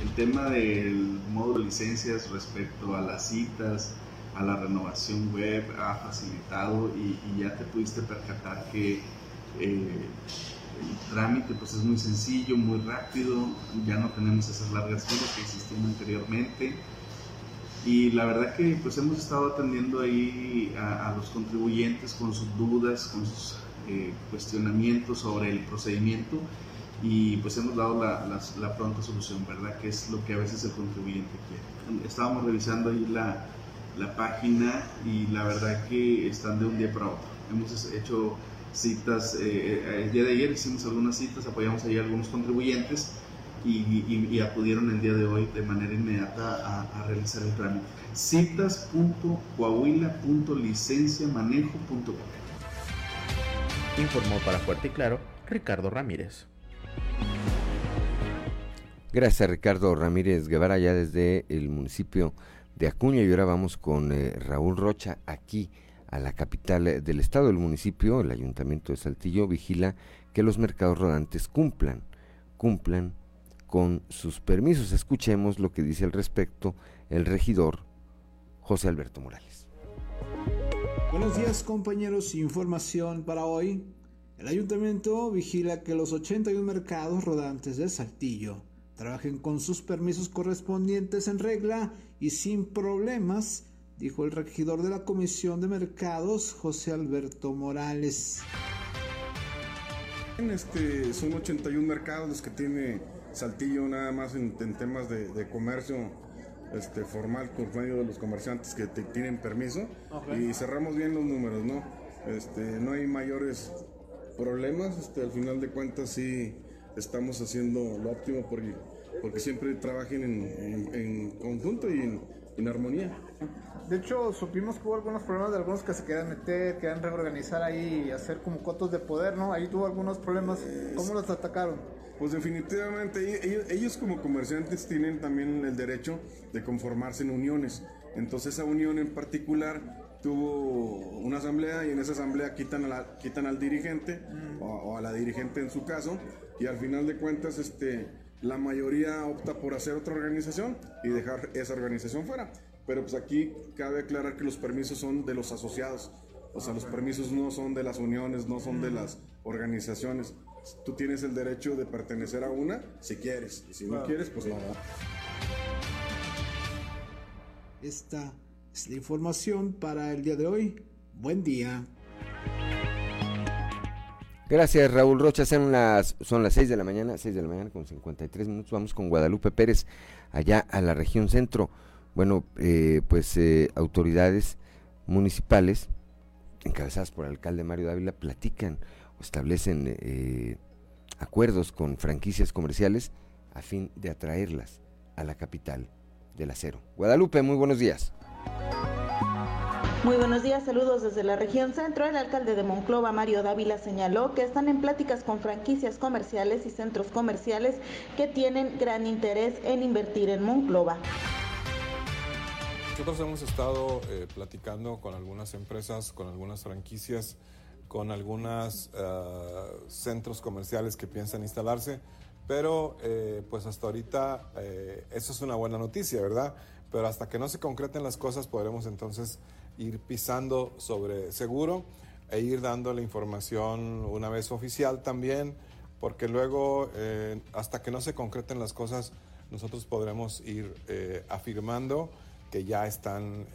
El tema del módulo de licencias respecto a las citas, a la renovación web ha facilitado y, ya te pudiste percatar que eh, el trámite pues es muy sencillo, muy rápido, ya no tenemos esas largas filas que existían anteriormente y la verdad que pues hemos estado atendiendo ahí a, los contribuyentes con sus dudas, con sus eh, cuestionamientos sobre el procedimiento y pues hemos dado la, la, pronta solución, ¿verdad? Que es lo que a veces el contribuyente quiere. Estábamos revisando ahí la, la página y la verdad que están de un día para otro. Hemos hecho citas, eh, eh, el día de ayer hicimos algunas citas, apoyamos ahí a algunos contribuyentes y, acudieron el día de hoy de manera inmediata a, realizar el trámite. citas.coahuila.licenciamanejo.com Informó para Fuerte y Claro Ricardo Ramírez. Gracias Ricardo Ramírez Guevara ya desde el municipio de Acuña y ahora vamos con eh, Raúl Rocha aquí a la capital del estado. El municipio, el ayuntamiento de Saltillo, vigila que los mercados rodantes cumplan, cumplan con sus permisos. Escuchemos lo que dice al respecto el regidor José Alberto Morales. Buenos días compañeros, información para hoy. El ayuntamiento vigila que los 81 mercados rodantes de Saltillo trabajen con sus permisos correspondientes en regla y sin problemas, dijo el regidor de la Comisión de Mercados, José Alberto Morales. Este, son 81 mercados los que tiene Saltillo nada más en, temas de, comercio este, formal por medio de los comerciantes que tienen permiso y cerramos bien los números, ¿no? Este, no hay mayores problemas, este, al final de cuentas sí estamos haciendo lo óptimo porque, porque siempre trabajen en, conjunto y en, armonía. De hecho, supimos que hubo algunos problemas de algunos que se querían meter, querían reorganizar ahí y hacer como cotos de poder, ¿no? Ahí tuvo algunos problemas. ¿Cómo los atacaron? Pues definitivamente ellos, como comerciantes tienen también el derecho de conformarse en uniones. Entonces esa unión en particular tuvo una asamblea y en esa asamblea quitan, a quitan al dirigente o, o, a la dirigente en su caso y al final de cuentas este, la mayoría opta por hacer otra organización y dejar esa organización fuera. Pero pues aquí cabe aclarar que los permisos son de los asociados. O sea, los permisos no son de las uniones, no son de las organizaciones tú tienes el derecho de pertenecer a una si quieres. Y si no quieres, pues nada. Esta es la información para el día de hoy. Buen día. Gracias Raúl Rocha, son las, son las 6 de la mañana, 6 de la mañana con 53 minutos, vamos con Guadalupe Pérez allá a la región centro. Bueno, eh, pues eh, autoridades municipales encabezadas por el alcalde Mario Dávila platican establecen eh, acuerdos con franquicias comerciales a fin de atraerlas a la capital del acero. Guadalupe, muy buenos días. Muy buenos días, saludos desde la región centro. El alcalde de Monclova, Mario Dávila, señaló que están en pláticas con franquicias comerciales y centros comerciales que tienen gran interés en invertir en Monclova. Nosotros hemos estado eh, platicando con algunas empresas, con algunas franquicias con algunos eh, centros comerciales que piensan instalarse, pero eh, pues hasta ahorita eh, eso es una buena noticia, ¿verdad? Pero hasta que no se concreten las cosas podremos entonces ir pisando sobre seguro e ir dando la información una vez oficial también, porque luego hasta que no se concreten las cosas nosotros podremos ir afirmando que ya están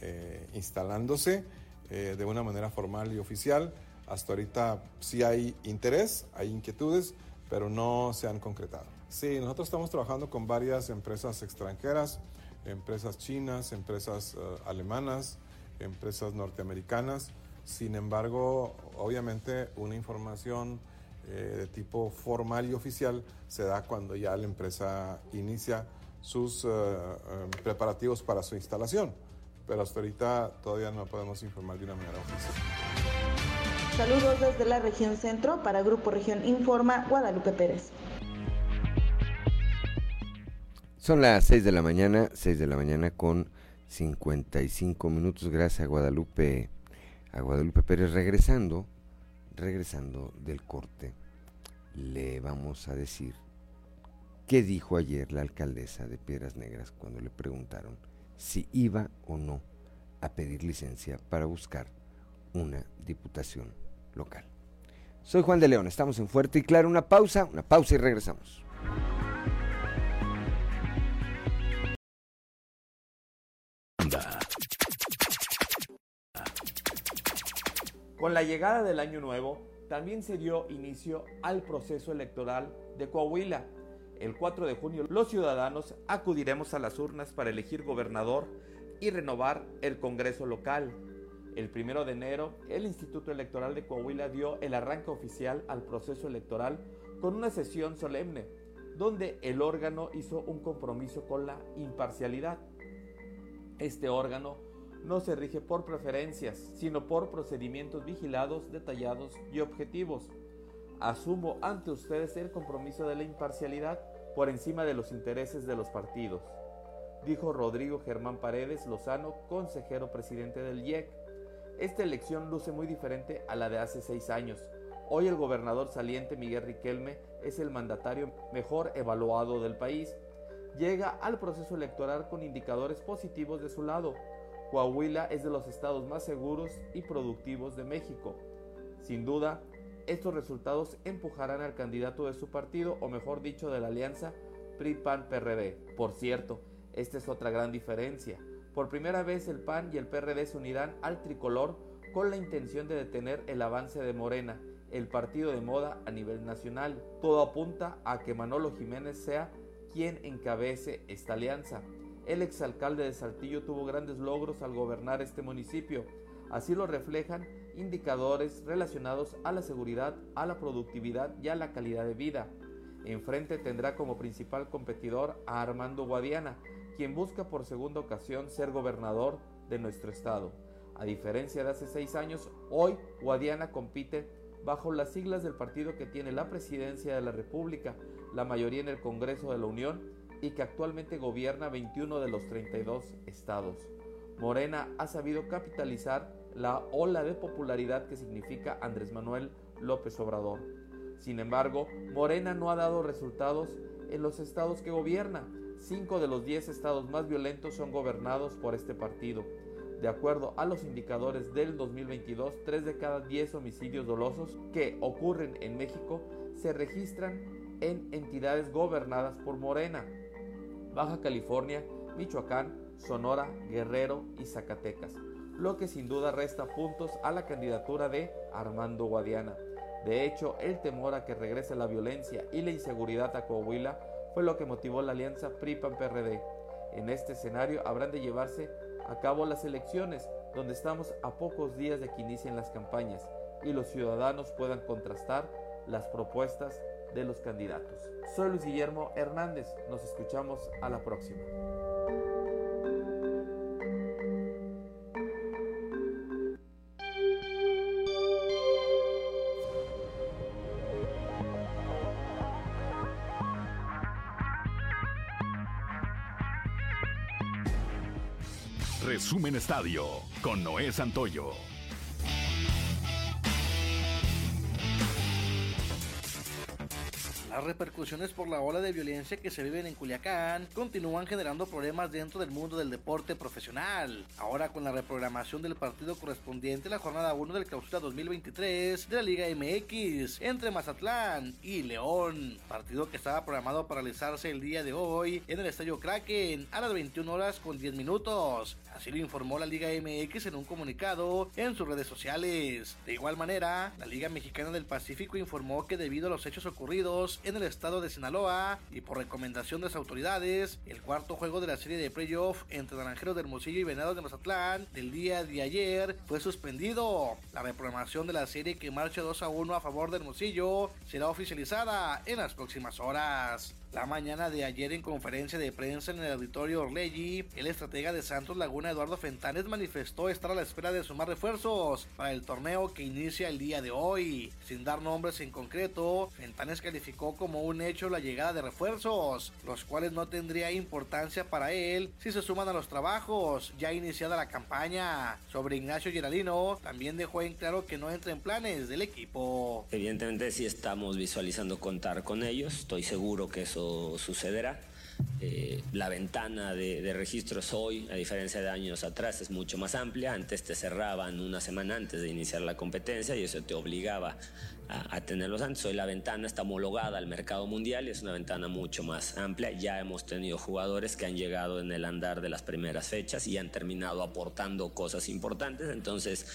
instalándose de una manera formal y oficial hasta ahorita sí hay interés, hay inquietudes, pero no se han concretado. Sí, nosotros estamos trabajando con varias empresas extranjeras, empresas chinas, empresas eh, alemanas, empresas norteamericanas. Sin embargo, obviamente una información eh, de tipo formal y oficial se da cuando ya la empresa inicia sus eh, preparativos para su instalación. Pero hasta ahorita todavía no podemos informar de una manera oficial. Saludos desde la región centro para Grupo Región Informa, Guadalupe Pérez. Son las 6 de la mañana, 6 de la mañana con 55 minutos. Gracias a Guadalupe, a Guadalupe Pérez. Regresando, regresando del corte, le vamos a decir qué dijo ayer la alcaldesa de Piedras Negras cuando le preguntaron si iba o no a pedir licencia para buscar una diputación local. Soy Juan de León, estamos en Fuerte y Claro. Una pausa, una pausa y regresamos. Con la llegada del año nuevo, también se dio inicio al proceso electoral de Coahuila. El 4 de junio, los ciudadanos acudiremos a las urnas para elegir gobernador y renovar el Congreso local. El primero de enero, el Instituto Electoral de Coahuila dio el arranque oficial al proceso electoral con una sesión solemne. donde el órgano hizo un compromiso con la imparcialidad. Este órgano no se rige por preferencias, sino por procedimientos vigilados, detallados y objetivos. Asumo ante ustedes el compromiso de la imparcialidad por encima de los intereses de los partidos, dijo Rodrigo Germán Paredes Lozano, consejero presidente del IEC. Esta elección luce muy diferente a la de hace seis años. Hoy el gobernador saliente Miguel Riquelme es el mandatario mejor evaluado del país. Llega al proceso electoral con indicadores positivos de su lado. Coahuila es de los estados más seguros y productivos de México. Sin duda, estos resultados empujarán al candidato de su partido, o mejor dicho, de la alianza PRI-PAN-PRD. Por cierto, esta es otra gran diferencia. Por primera vez el PAN y el PRD se unirán al tricolor con la intención de detener el avance de Morena, el partido de moda a nivel nacional. Todo apunta a que Manolo Jiménez sea quien encabece esta alianza. El exalcalde de Saltillo tuvo grandes logros al gobernar este municipio. Así lo reflejan indicadores relacionados a la seguridad, a la productividad y a la calidad de vida. Enfrente tendrá como principal competidor a Armando Guadiana, quien busca por segunda ocasión ser gobernador de nuestro estado. A diferencia de hace seis años, hoy Guadiana compite bajo las siglas del partido que tiene la presidencia de la República, la mayoría en el Congreso de la Unión y que actualmente gobierna 21 de los 32 estados. Morena ha sabido capitalizar la ola de popularidad que significa Andrés Manuel López Obrador. Sin embargo, Morena no ha dado resultados en los estados que gobierna. Cinco de los diez estados más violentos son gobernados por este partido. De acuerdo a los indicadores del 2022, tres de cada diez homicidios dolosos que ocurren en México se registran en entidades gobernadas por Morena. Baja California, Michoacán, Sonora, Guerrero y Zacatecas lo que sin duda resta puntos a la candidatura de Armando Guadiana. De hecho, el temor a que regrese la violencia y la inseguridad a Coahuila fue lo que motivó la alianza PRI-PAN-PRD. En este escenario habrán de llevarse a cabo las elecciones, donde estamos a pocos días de que inicien las campañas y los ciudadanos puedan contrastar las propuestas de los candidatos. Soy Luis Guillermo Hernández, nos escuchamos a la próxima. Resumen Estadio con Noé Santoyo. Las repercusiones por la ola de violencia que se viven en Culiacán continúan generando problemas dentro del mundo del deporte profesional. Ahora con la reprogramación del partido correspondiente a la jornada 1 del clausura 2023 de la Liga MX entre Mazatlán y León. Partido que estaba programado para realizarse el día de hoy en el Estadio Kraken a las 21 horas con 10 minutos. Así lo informó la Liga MX en un comunicado en sus redes sociales. De igual manera, la Liga Mexicana del Pacífico informó que debido a los hechos ocurridos en el estado de Sinaloa y por recomendación de las autoridades, el cuarto juego de la serie de playoff entre Naranjeros de Hermosillo y Venados de Mazatlán del día de ayer fue suspendido. La reprogramación de la serie que marcha 2 a 1 a favor de Hermosillo será oficializada en las próximas horas. La mañana de ayer en conferencia de prensa en el auditorio Orlegui, el estratega de Santos Laguna Eduardo Fentanes manifestó estar a la espera de sumar refuerzos para el torneo que inicia el día de hoy. Sin dar nombres en concreto, Fentanes calificó como un hecho la llegada de refuerzos, los cuales no tendría importancia para él si se suman a los trabajos ya iniciada la campaña. Sobre Ignacio Geralino, también dejó en claro que no entra en planes del equipo. Evidentemente sí estamos visualizando contar con ellos, estoy seguro que eso sucederá. Eh, la ventana de, registros hoy, a diferencia de años atrás, es mucho más amplia. Antes te cerraban una semana antes de iniciar la competencia y eso te obligaba a, a, tenerlos antes. Hoy la ventana está homologada al mercado mundial y es una ventana mucho más amplia. Ya hemos tenido jugadores que han llegado en el andar de las primeras fechas y han terminado aportando cosas importantes. Entonces,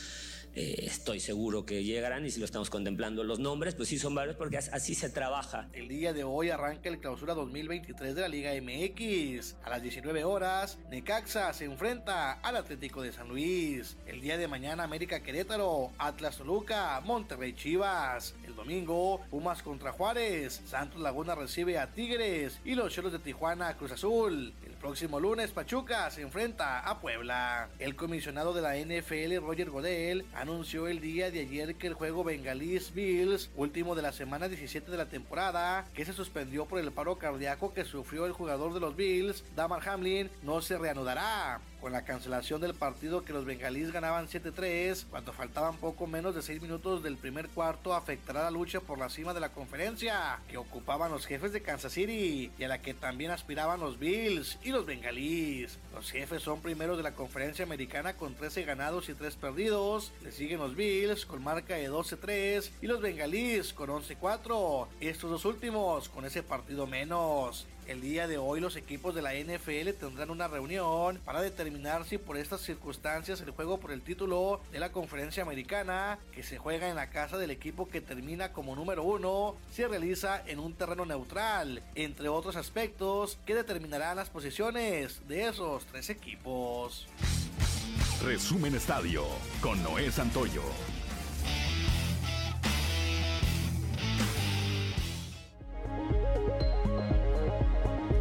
eh, estoy seguro que llegarán y si lo estamos contemplando los nombres, pues sí son varios porque así se trabaja. El día de hoy arranca el clausura 2023 de la Liga MX. A las 19 horas, Necaxa se enfrenta al Atlético de San Luis. El día de mañana, América Querétaro, Atlas Toluca, Monterrey Chivas. El domingo, Pumas contra Juárez, Santos Laguna recibe a Tigres y los Cholos de Tijuana Cruz Azul. El próximo lunes, Pachuca se enfrenta a Puebla. El comisionado de la NFL, Roger Godel, anunció el día de ayer que el juego Bengalis Bills, último de la semana 17 de la temporada, que se suspendió por el paro cardíaco que sufrió el jugador de los Bills, Damar Hamlin, no se reanudará con la cancelación del partido que los bengalíes ganaban 7-3, cuando faltaban poco menos de 6 minutos del primer cuarto, afectará la lucha por la cima de la conferencia que ocupaban los jefes de Kansas City y a la que también aspiraban los Bills y los bengalíes. Los jefes son primeros de la conferencia americana con 13 ganados y 3 perdidos, le siguen los Bills con marca de 12-3 y los bengalíes con 11-4, estos dos últimos con ese partido menos. El día de hoy los equipos de la NFL tendrán una reunión para determinar si por estas circunstancias el juego por el título de la conferencia americana que se juega en la casa del equipo que termina como número uno se realiza en un terreno neutral, entre otros aspectos que determinarán las posiciones de esos tres equipos. Resumen Estadio con Noé Santoyo.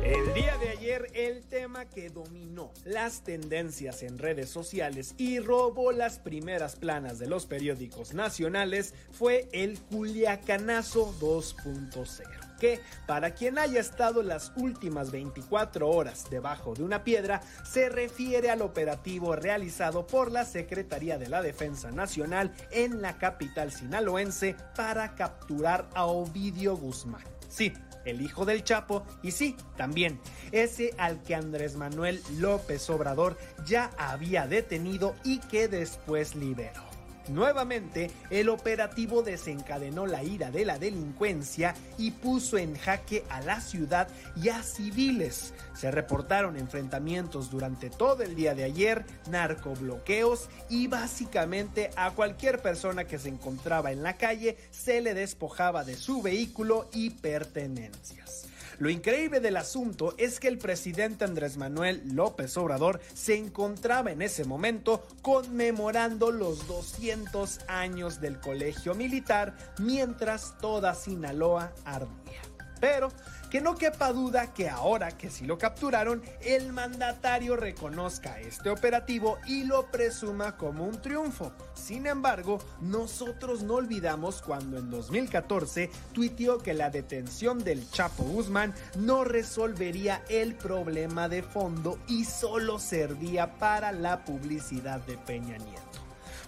El día de ayer el tema que dominó las tendencias en redes sociales y robó las primeras planas de los periódicos nacionales fue el Culiacanazo 2.0 que, para quien haya estado las últimas 24 horas debajo de una piedra, se refiere al operativo realizado por la Secretaría de la Defensa Nacional en la capital sinaloense para capturar a Ovidio Guzmán. Sí, el hijo del Chapo, y sí, también ese al que Andrés Manuel López Obrador ya había detenido y que después liberó. Nuevamente, el operativo desencadenó la ira de la delincuencia y puso en jaque a la ciudad y a civiles. Se reportaron enfrentamientos durante todo el día de ayer, narcobloqueos y básicamente a cualquier persona que se encontraba en la calle se le despojaba de su vehículo y pertenencias. Lo increíble del asunto es que el presidente Andrés Manuel López Obrador se encontraba en ese momento conmemorando los 200 años del colegio militar mientras toda Sinaloa ardía. Pero que no quepa duda que ahora que si lo capturaron, el mandatario reconozca este operativo y lo presuma como un triunfo. Sin embargo, nosotros no olvidamos cuando en 2014 tuiteó que la detención del Chapo Guzmán no resolvería el problema de fondo y solo servía para la publicidad de Peña Nieto.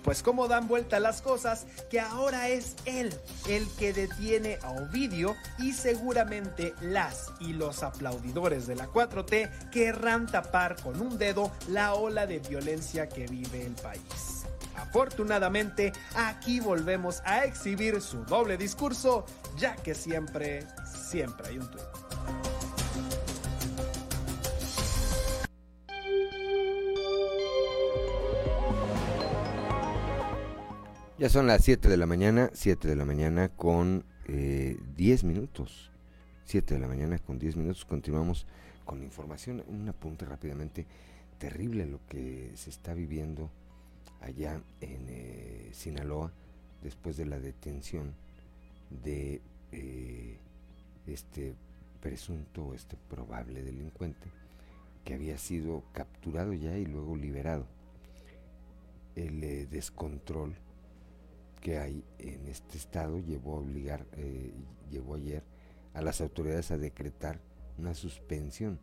Pues como dan vuelta las cosas, que ahora es él el que detiene a Ovidio y seguramente las y los aplaudidores de la 4T querrán tapar con un dedo la ola de violencia que vive el país. Afortunadamente, aquí volvemos a exhibir su doble discurso, ya que siempre, siempre hay un tuit. Ya son las 7 de la mañana, 7 de la mañana con eh, 10 minutos. 7 de la mañana con 10 minutos. Continuamos con información. Un apunte rápidamente. Terrible lo que se está viviendo allá en eh, Sinaloa después de la detención de eh, este presunto, este probable delincuente que había sido capturado ya y luego liberado. El eh, descontrol que hay en este estado llevó a obligar, eh, llevó ayer a las autoridades a decretar una suspensión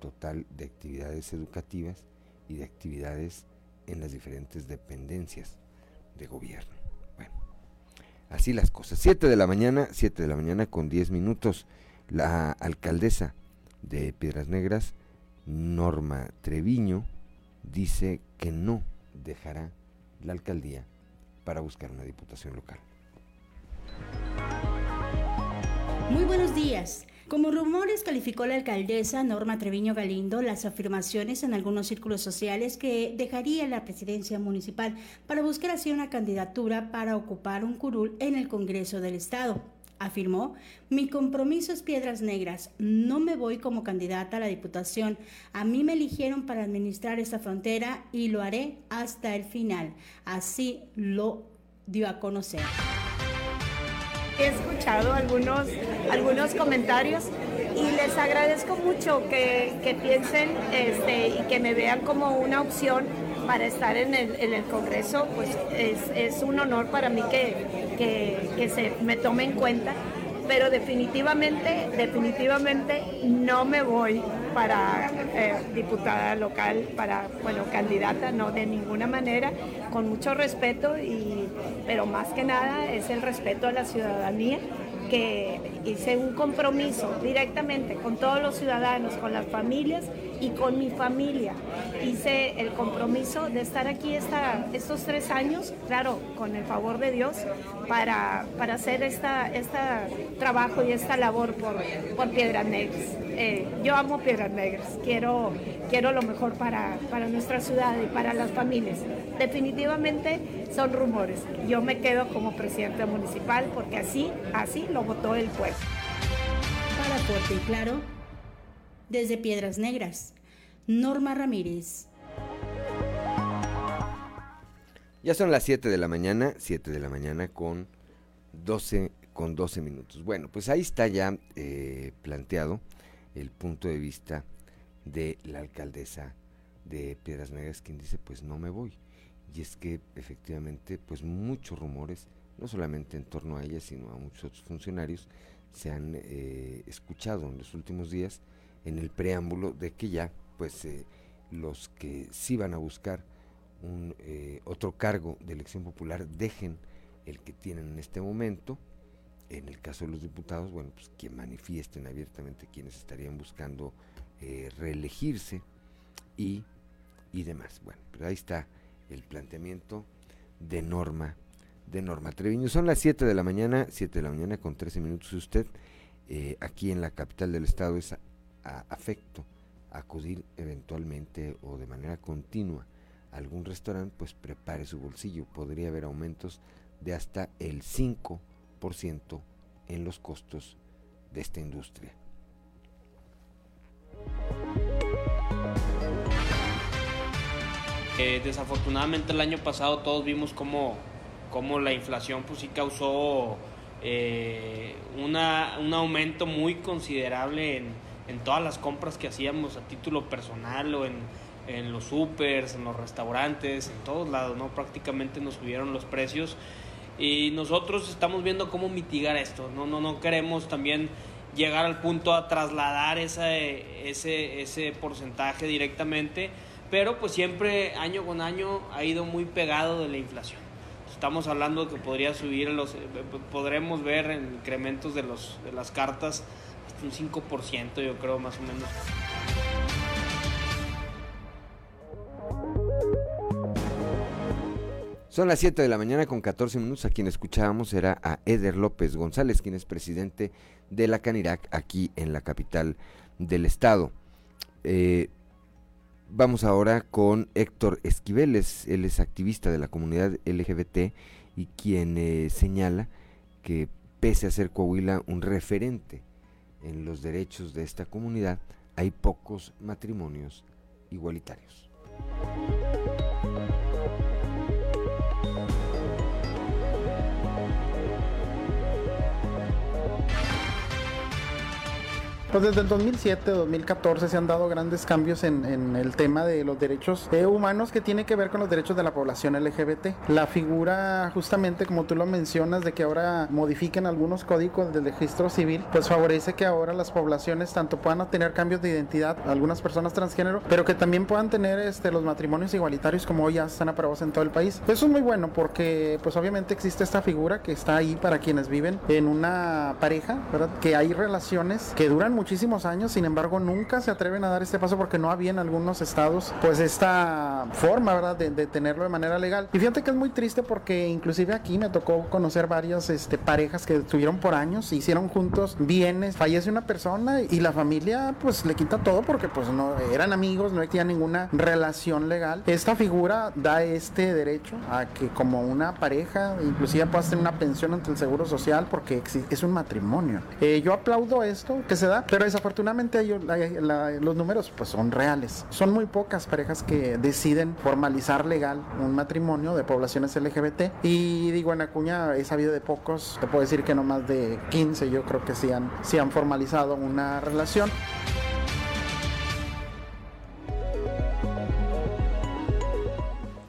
total de actividades educativas y de actividades en las diferentes dependencias de gobierno. Bueno, así las cosas. 7 de la mañana, 7 de la mañana con 10 minutos, la alcaldesa de Piedras Negras, Norma Treviño, dice que no dejará la alcaldía para buscar una diputación local. Muy buenos días. Como rumores calificó la alcaldesa Norma Treviño Galindo las afirmaciones en algunos círculos sociales que dejaría la presidencia municipal para buscar así una candidatura para ocupar un curul en el Congreso del Estado. Afirmó, mi compromiso es Piedras Negras, no me voy como candidata a la Diputación, a mí me eligieron para administrar esta frontera y lo haré hasta el final. Así lo dio a conocer. He escuchado algunos, algunos comentarios y les agradezco mucho que, piensen este, y que me vean como una opción para estar en el, Congreso, pues es, un honor para mí que, que, que se me tome en cuenta pero definitivamente, definitivamente no me voy para eh, diputada local, para, bueno, candidata, no, de ninguna manera, con mucho respeto, y, pero más que nada es el respeto a la ciudadanía que hice un compromiso directamente con todos los ciudadanos, con las familias y con mi familia. Hice el compromiso de estar aquí esta, estos tres años, claro, con el favor de Dios, para, para hacer este esta trabajo y esta labor por, por Piedras Negras. Eh, yo amo Piedras Negras, quiero, quiero lo mejor para, para nuestra ciudad y para las familias. Definitivamente son rumores. Yo me quedo como presidenta municipal porque así, así lo votó el pueblo. Para Fuerte y Claro, desde Piedras Negras, Norma Ramírez. Ya son las 7 de la mañana, 7 de la mañana con 12, con 12 minutos. Bueno, pues ahí está ya eh, planteado el punto de vista de la alcaldesa de Piedras Negras, quien dice, pues no me voy. Y es que efectivamente, pues muchos rumores, no solamente en torno a ella, sino a muchos otros funcionarios, se han eh, escuchado en los últimos días en el preámbulo de que ya, pues eh, los que sí van a buscar un eh, otro cargo de elección popular dejen el que tienen en este momento. En el caso de los diputados, bueno, pues que manifiesten abiertamente quienes estarían buscando reelegirse y, y demás. Bueno, pero ahí está el planteamiento de Norma, de Norma Treviño. Son las 7 de la mañana, 7 de la mañana con 13 minutos. Usted eh, aquí en la capital del estado es a, afecto acudir eventualmente o de manera continua a algún restaurante, pues prepare su bolsillo. Podría haber aumentos de hasta el 5% en los costos de esta industria. desafortunadamente el año pasado todos vimos cómo, cómo la inflación pues sí causó eh, una, un aumento muy considerable en, en, todas las compras que hacíamos a título personal o en, en los supers, en los restaurantes, en todos lados, ¿no? Prácticamente nos subieron los precios y nosotros estamos viendo cómo mitigar esto, no, no, no queremos también llegar al punto a trasladar ese, ese, ese porcentaje directamente pero pues siempre año con año ha ido muy pegado de la inflación. Estamos hablando de que podría subir los, eh, podremos ver en incrementos de, los, de las cartas un 5%, yo creo más o menos. Son las 7 de la mañana con 14 minutos. A quien escuchábamos era a Eder López González, quien es presidente de la Canirac aquí en la capital del estado. Eh, Vamos ahora con Héctor Esquiveles, él es activista de la comunidad LGBT y quien eh, señala que pese a ser Coahuila un referente en los derechos de esta comunidad, hay pocos matrimonios igualitarios. Pues desde el 2007, 2014 se han dado grandes cambios en, el tema de los derechos eh, humanos que tiene que ver con los derechos de la población LGBT. La figura, justamente como tú lo mencionas, de que ahora modifiquen algunos códigos del registro civil, pues favorece que ahora las poblaciones tanto puedan tener cambios de identidad, algunas personas transgénero, pero que también puedan tener este, los matrimonios igualitarios como hoy ya están aprobados en todo el país. Eso es muy bueno porque pues obviamente existe esta figura que está ahí para quienes viven en una pareja, ¿verdad? Que hay relaciones que duran mucho muchísimos años, sin embargo nunca se atreven a dar este paso porque no había en algunos estados pues esta forma, ¿verdad? De, de tenerlo de manera legal. Y fíjate que es muy triste porque inclusive aquí me tocó conocer varias este, parejas que estuvieron por años, hicieron juntos bienes, fallece una persona y la familia pues le quita todo porque pues no eran amigos, no existía ninguna relación legal. Esta figura da este derecho a que como una pareja inclusive puedas tener una pensión ante el Seguro Social porque es un matrimonio. Eh, yo aplaudo esto que se da, pero desafortunadamente los números pues son reales. Son muy pocas parejas que deciden formalizar legal un matrimonio de poblaciones LGBT y digo en Acuña he sabido de pocos, te puedo decir que no más de 15 yo creo que sí han, sí han formalizado una relación.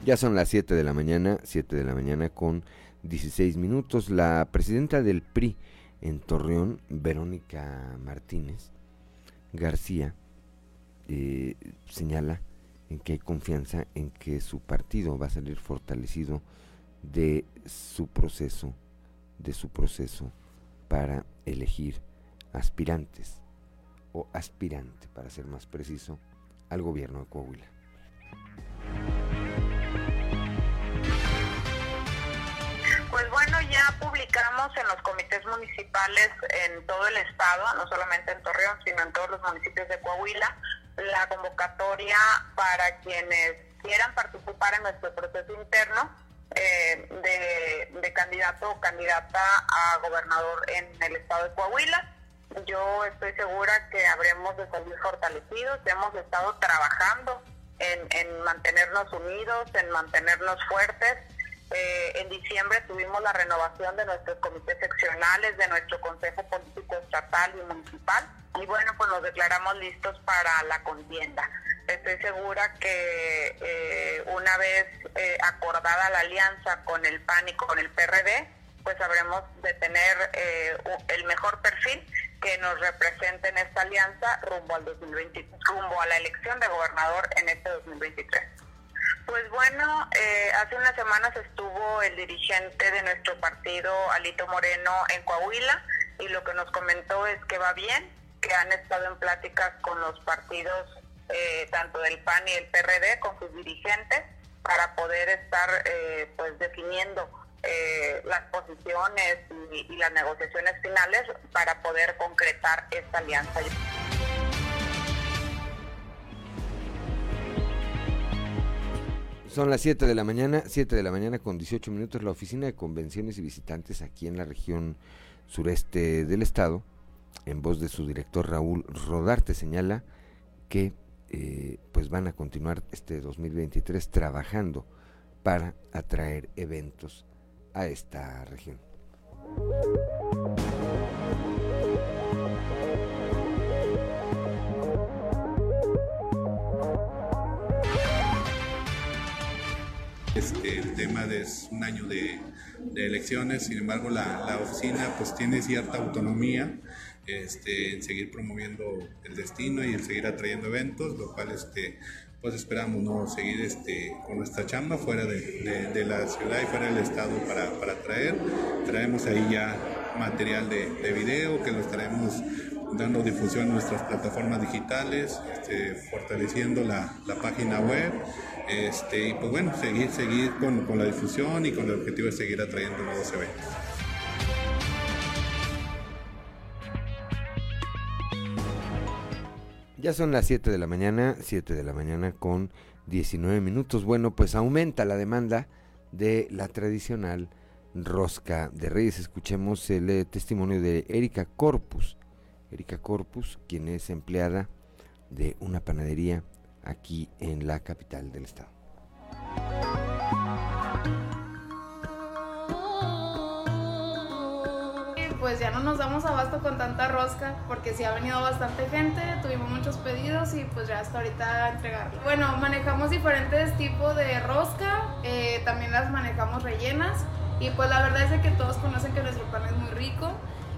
Ya son las 7 de la mañana, 7 de la mañana con 16 minutos. La presidenta del PRI en Torreón, Verónica Martínez García, eh, señala en que hay confianza en que su partido va a salir fortalecido de su proceso, de su proceso para elegir aspirantes o aspirante, para ser más preciso, al gobierno de Coahuila. Publicamos en los comités municipales en todo el estado, no solamente en Torreón, sino en todos los municipios de Coahuila, la convocatoria para quienes quieran participar en nuestro proceso interno eh, de, candidato o candidata a gobernador en el estado de Coahuila. Yo estoy segura que habremos de salir fortalecidos, hemos estado trabajando en mantenernos unidos, en mantenernos fuertes. Eh, en diciembre tuvimos la renovación de nuestros comités seccionales, de nuestro Consejo Político Estatal y Municipal. Y bueno, pues nos declaramos listos para la contienda. Estoy segura que eh, una vez eh, acordada la alianza con el PAN y con el PRD, pues habremos de tener eh, el mejor perfil que nos represente en esta alianza rumbo al 2023, rumbo a la elección de gobernador en este 2023. Pues bueno, eh, hace unas semanas estuvo el dirigente de nuestro partido, Alito Moreno, en Coahuila, y lo que nos comentó es que va bien, que han estado en pláticas con los partidos, eh, tanto del PAN y el PRD, con sus dirigentes, para poder estar eh, pues definiendo eh, las posiciones y, y las negociaciones finales para poder concretar esta alianza. Son las 7 de la mañana, 7 de la mañana con 18 minutos. La oficina de convenciones y visitantes aquí en la región sureste del estado, en voz de su director Raúl Rodarte, señala que eh, pues van a continuar este 2023 trabajando para atraer eventos a esta región. El tema de es un año de, elecciones, sin embargo la, oficina pues tiene cierta autonomía este, en seguir promoviendo el destino y en seguir atrayendo eventos, lo cual este, pues esperamos ¿no? seguir este, con nuestra chamba fuera de la ciudad y fuera del estado para, para traer. Traemos ahí ya material de, de video que lo estaremos dando difusión en nuestras plataformas digitales, este, fortaleciendo la, la, página web este, y pues bueno, seguir, seguir con, con la difusión y con el objetivo de seguir atrayendo nuevos eventos. Ya son las 7 de la mañana, 7 de la mañana con 19 minutos. Bueno, pues aumenta la demanda de la tradicional rosca de reyes. Escuchemos el eh, testimonio de Erika Corpus. Erika Corpus, quien es empleada de una panadería aquí en la capital del estado. pues ya no nos damos abasto con tanta rosca porque sí ha venido bastante gente, tuvimos muchos pedidos y pues ya hasta ahorita entregarlo. Bueno, manejamos diferentes tipos de rosca, eh, también las manejamos rellenas y pues la verdad es que todos conocen que nuestro pan es muy rico.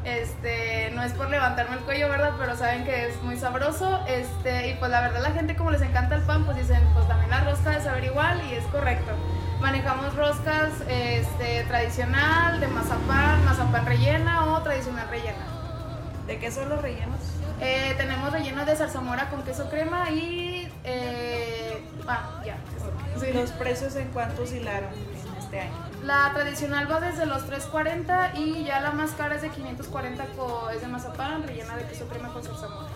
Este, no es por levantarme el cuello, ¿verdad? Pero saben que es muy sabroso. Este, y pues la verdad la gente como les encanta el pan, pues dicen, pues también la rosca debe saber igual y es correcto. Manejamos roscas este, tradicional, de mazapán, mazapán rellena o tradicional rellena. ¿De qué son los rellenos? Eh, tenemos relleno de zarzamora con queso crema y... Eh, ah, ya. ¿Los precios en cuánto oscilaron en este año? La tradicional va desde los 3.40 y ya la más cara es de 540, es de mazapán, rellena de queso crema con zarzamora.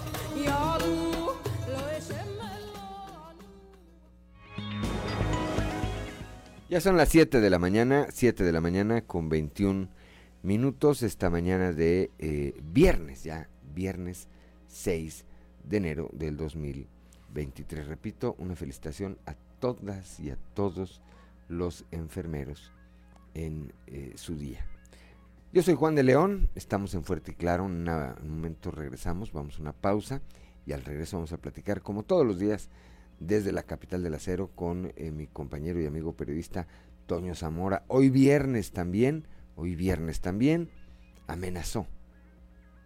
Ya son las 7 de la mañana, 7 de la mañana con 21 minutos esta mañana de eh, viernes, ya viernes 6 de enero del 2023. Repito, una felicitación a todas y a todos los enfermeros en eh, su día. Yo soy Juan de León, estamos en Fuerte y Claro, en un momento regresamos, vamos a una pausa y al regreso vamos a platicar como todos los días desde la capital del acero con eh, mi compañero y amigo periodista Toño Zamora. Hoy viernes también, hoy viernes también, amenazó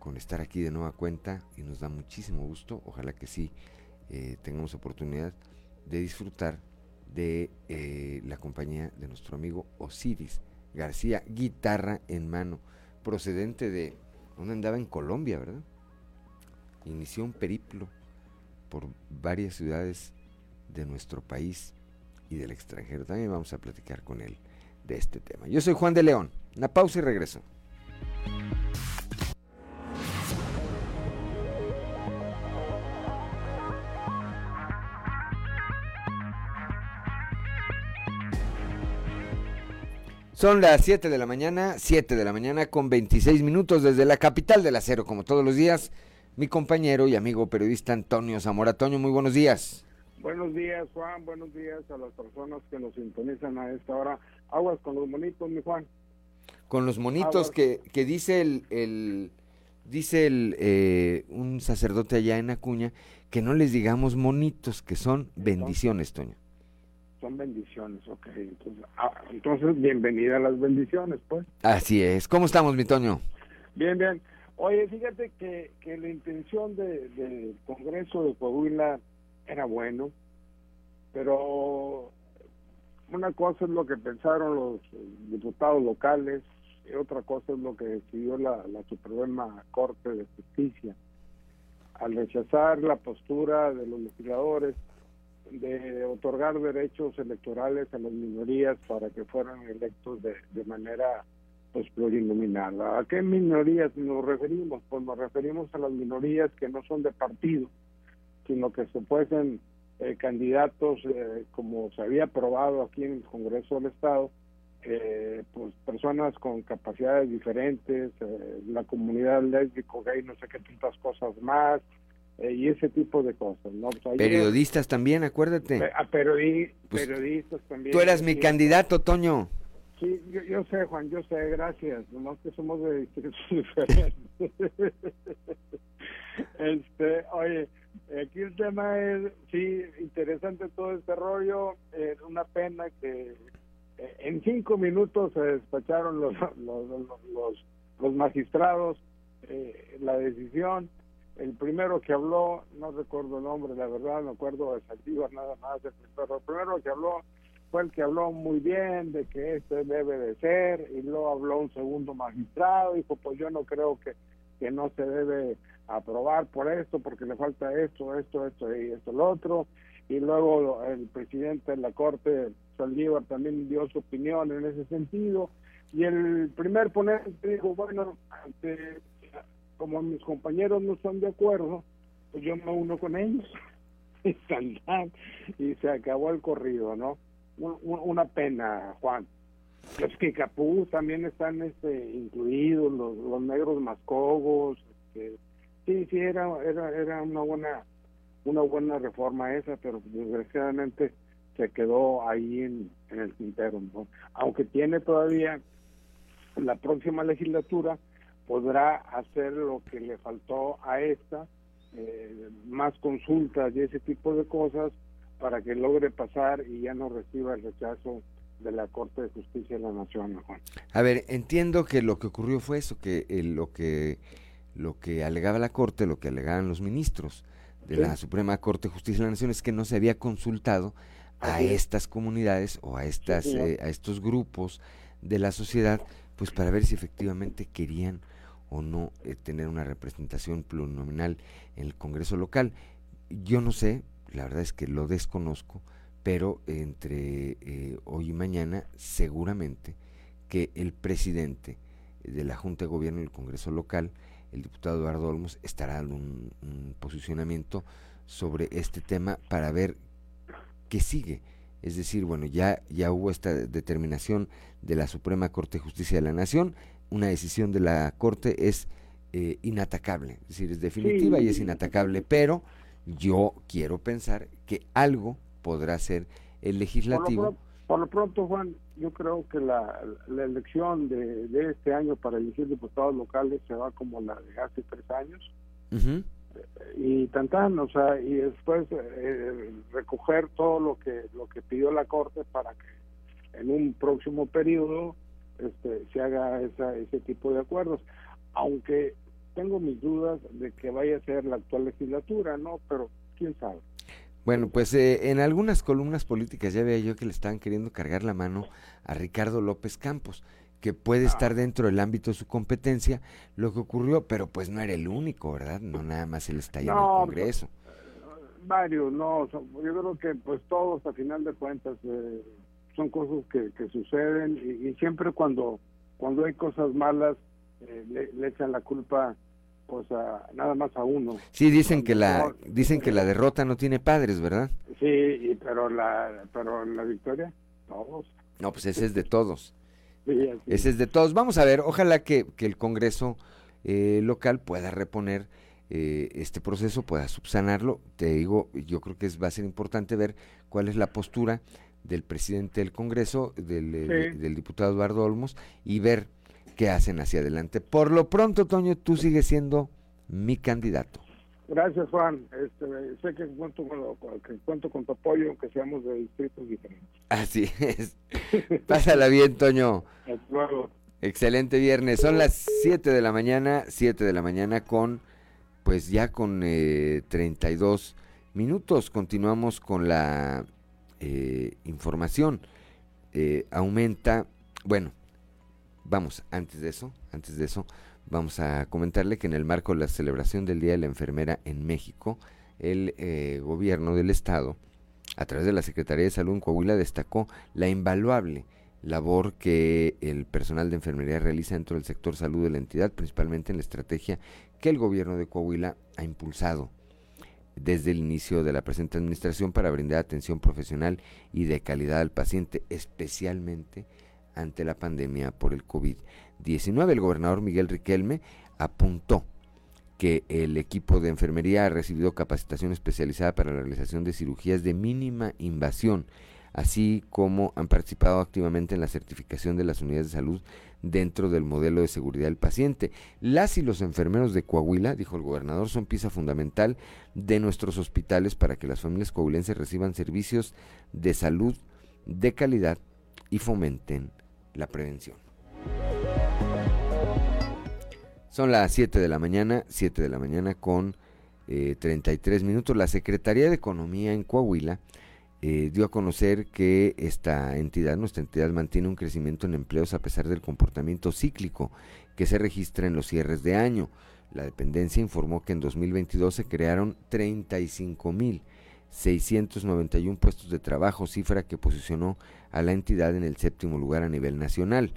con estar aquí de nueva cuenta y nos da muchísimo gusto. Ojalá que sí eh, tengamos oportunidad de disfrutar de eh, la compañía de nuestro amigo Osiris García, guitarra en mano, procedente de, donde andaba en Colombia, ¿verdad? Inició un periplo por varias ciudades de nuestro país y del extranjero. También vamos a platicar con él de este tema. Yo soy Juan de León. Una pausa y regreso. Son las 7 de la mañana, 7 de la mañana con 26 minutos desde la capital del acero, como todos los días, mi compañero y amigo periodista Antonio Zamora. Toño, muy buenos días. Buenos días, Juan. Buenos días a las personas que nos sintonizan a esta hora. Aguas con los monitos, mi Juan. Con los monitos que, que, dice el, el dice el, eh, un sacerdote allá en Acuña que no les digamos monitos, que son bendiciones, Toño. Son bendiciones, ok. Entonces, ah, entonces, bienvenida a las bendiciones, pues. Así es. ¿Cómo estamos, mi Toño? Bien, bien. Oye, fíjate que, que la intención del de Congreso de Coahuila era bueno, pero una cosa es lo que pensaron los diputados locales y otra cosa es lo que decidió la, la Suprema Corte de Justicia al rechazar la postura de los legisladores de otorgar derechos electorales a las minorías para que fueran electos de, de manera pues plurinominal. ¿A qué minorías nos referimos? Pues nos referimos a las minorías que no son de partido, sino que se fuesen eh, candidatos, eh, como se había aprobado aquí en el Congreso del Estado, eh, pues personas con capacidades diferentes, la comunidad lésbico, gay, no sé qué tantas cosas más, y ese tipo de cosas. ¿no? Pues periodistas también, acuérdate. A pues, periodistas también. Tú eras mi candidato, Toño. Sí, yo, yo, sé, Juan, yo sé, gracias. Nomás que somos de distritos diferentes. este, oye, Aquí el tema es, sí, interesante todo este rollo. Es una pena que eh, en cinco minutos se despacharon los, los, los, magistrados eh, la decisión. El primero que habló, no recuerdo el nombre, la verdad, no acuerdo de Saldívar nada más, pero el primero que habló fue el que habló muy bien de que esto debe de ser, y luego habló un segundo magistrado, dijo, pues yo no creo que, que no se debe aprobar por esto, porque le falta esto, esto, esto y esto, lo otro. Y luego el presidente de la Corte, Saldívar, también dio su opinión en ese sentido. Y el primer ponente dijo, bueno, como mis compañeros no están de acuerdo, pues yo me uno con ellos. y se acabó el corrido, ¿no? Una pena, Juan. Los Capú también están este, incluidos, los, los negros mascogos, este, Sí, sí, era, era, era una buena una buena reforma esa, pero desgraciadamente se quedó ahí en, el tintero. Aunque tiene todavía la próxima legislatura, podrá hacer lo que le faltó a esta, eh, más consultas y ese tipo de cosas para que logre pasar y ya no reciba el rechazo de la Corte de Justicia de la Nación. A ver, entiendo que lo que ocurrió fue eso, que eh, lo que lo que alegaba la Corte, lo que alegaban los ministros de la Suprema Corte de Justicia de la Nación es que no se había consultado a estas comunidades o a estas eh, a estos grupos de la sociedad pues para ver si efectivamente querían o no eh, tener una representación plurinominal en el Congreso local. Yo no sé, la verdad es que lo desconozco, pero entre eh, hoy y mañana seguramente que el presidente de la Junta de Gobierno del Congreso local, el diputado Eduardo Olmos, estará dando un, un posicionamiento sobre este tema para ver qué sigue. Es decir, bueno, ya, ya hubo esta determinación de la Suprema Corte de Justicia de la Nación, una decisión de la Corte es eh, inatacable, es decir, es definitiva y es inatacable, pero yo quiero pensar que algo podrá ser el legislativo. Por lo, pronto, Juan, yo creo que la, la elección de, de, este año para elegir diputados locales se va como la de hace tres años. Y tantan, o sea, y después eh, recoger todo lo que lo que pidió la Corte para que en un próximo periodo este, se haga esa, ese tipo de acuerdos. Aunque tengo mis dudas de que vaya a ser la actual legislatura, ¿no? Pero quién sabe. Bueno, pues eh, en algunas columnas políticas ya veía yo que le estaban queriendo cargar la mano a Ricardo López Campos, que puede estar dentro del ámbito de su competencia, lo que ocurrió, pero pues no era el único, ¿verdad? No nada más él está ahí en el Congreso. varios, no, yo creo que pues todos a final de cuentas eh, son cosas que, que suceden y, siempre cuando cuando hay cosas malas eh, le, echan la culpa pues a, nada más a uno. Sí, dicen que la dicen que la derrota no tiene padres, ¿verdad? Sí, pero la pero la victoria todos. No, pues ese es de todos. ese es de todos. Vamos a ver, ojalá que, que el Congreso eh, local pueda reponer eh, este proceso, pueda subsanarlo. Te digo, yo creo que es, va a ser importante ver cuál es la postura del presidente del Congreso, del, eh, del diputado Eduardo Olmos, y ver qué hacen hacia adelante. Por lo pronto, Toño, tú sigues siendo mi candidato. Gracias, Juan. Este, sé que cuento, con, que cuento con tu apoyo, aunque seamos de distritos diferentes. Así es. Pásala bien, Toño. luego. Excelente viernes. Son las 7 de la mañana, 7 de la mañana con, pues ya con eh, 32 minutos. Continuamos con la eh, información. Eh, aumenta, bueno, vamos, antes de eso, antes de eso, vamos a comentarle que en el marco de la celebración del Día de la Enfermera en México, el eh, gobierno del estado, a través de la Secretaría de Salud en Coahuila, destacó la invaluable labor que el personal de enfermería realiza dentro del sector salud de la entidad, principalmente en la estrategia que el gobierno de Coahuila ha impulsado desde el inicio de la presente administración para brindar atención profesional y de calidad al paciente, especialmente ante la pandemia por el COVID-19. El gobernador Miguel Riquelme apuntó que el equipo de enfermería ha recibido capacitación especializada para la realización de cirugías de mínima invasión, así como han participado activamente en la certificación de las unidades de salud dentro del modelo de seguridad del paciente. Las y los enfermeros de Coahuila, dijo el gobernador, son pieza fundamental de nuestros hospitales para que las familias coahuilenses reciban servicios de salud de calidad y fomenten la prevención. Son las 7 de la mañana, 7 de la mañana con 33 eh, minutos. La Secretaría de Economía en Coahuila eh, dio a conocer que esta entidad, nuestra entidad, mantiene un crecimiento en empleos a pesar del comportamiento cíclico que se registra en los cierres de año. La dependencia informó que en 2022 se crearon 35.691 puestos de trabajo, cifra que posicionó a la entidad en el séptimo lugar a nivel nacional.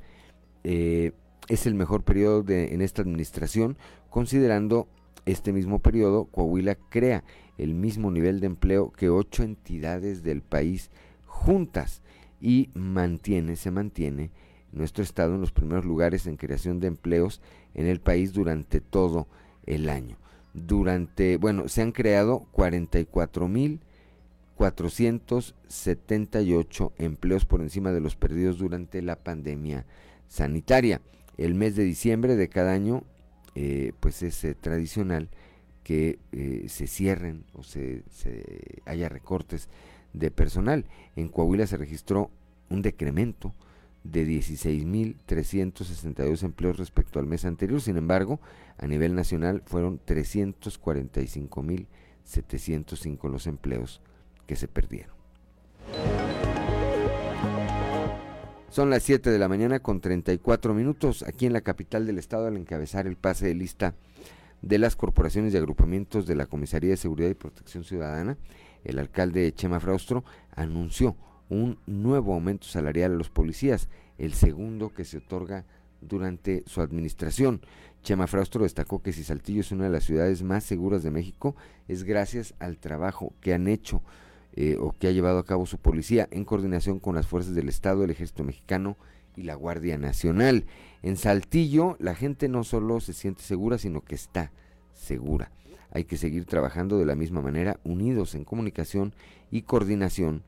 Eh, es el mejor periodo de, en esta administración, considerando este mismo periodo, Coahuila crea el mismo nivel de empleo que ocho entidades del país juntas y mantiene, se mantiene nuestro estado en los primeros lugares en creación de empleos en el país durante todo el año. Durante, bueno, se han creado 44.478 empleos por encima de los perdidos durante la pandemia sanitaria. El mes de diciembre de cada año, eh, pues es eh, tradicional que eh, se cierren o se, haya recortes de personal. En Coahuila se registró un decremento de 16.362 empleos respecto al mes anterior. Sin embargo, a nivel nacional fueron 345.705 los empleos que se perdieron. Son las 7 de la mañana con 34 minutos aquí en la capital del estado al encabezar el pase de lista de las corporaciones y agrupamientos de la Comisaría de Seguridad y Protección Ciudadana. El alcalde Chema Fraustro anunció un nuevo aumento salarial a los policías, el segundo que se otorga durante su administración. Chema Fraustro destacó que si Saltillo es una de las ciudades más seguras de México, es gracias al trabajo que han hecho eh, o que ha llevado a cabo su policía en coordinación con las fuerzas del Estado, el Ejército Mexicano y la Guardia Nacional. En Saltillo la gente no solo se siente segura, sino que está segura. Hay que seguir trabajando de la misma manera, unidos en comunicación y coordinación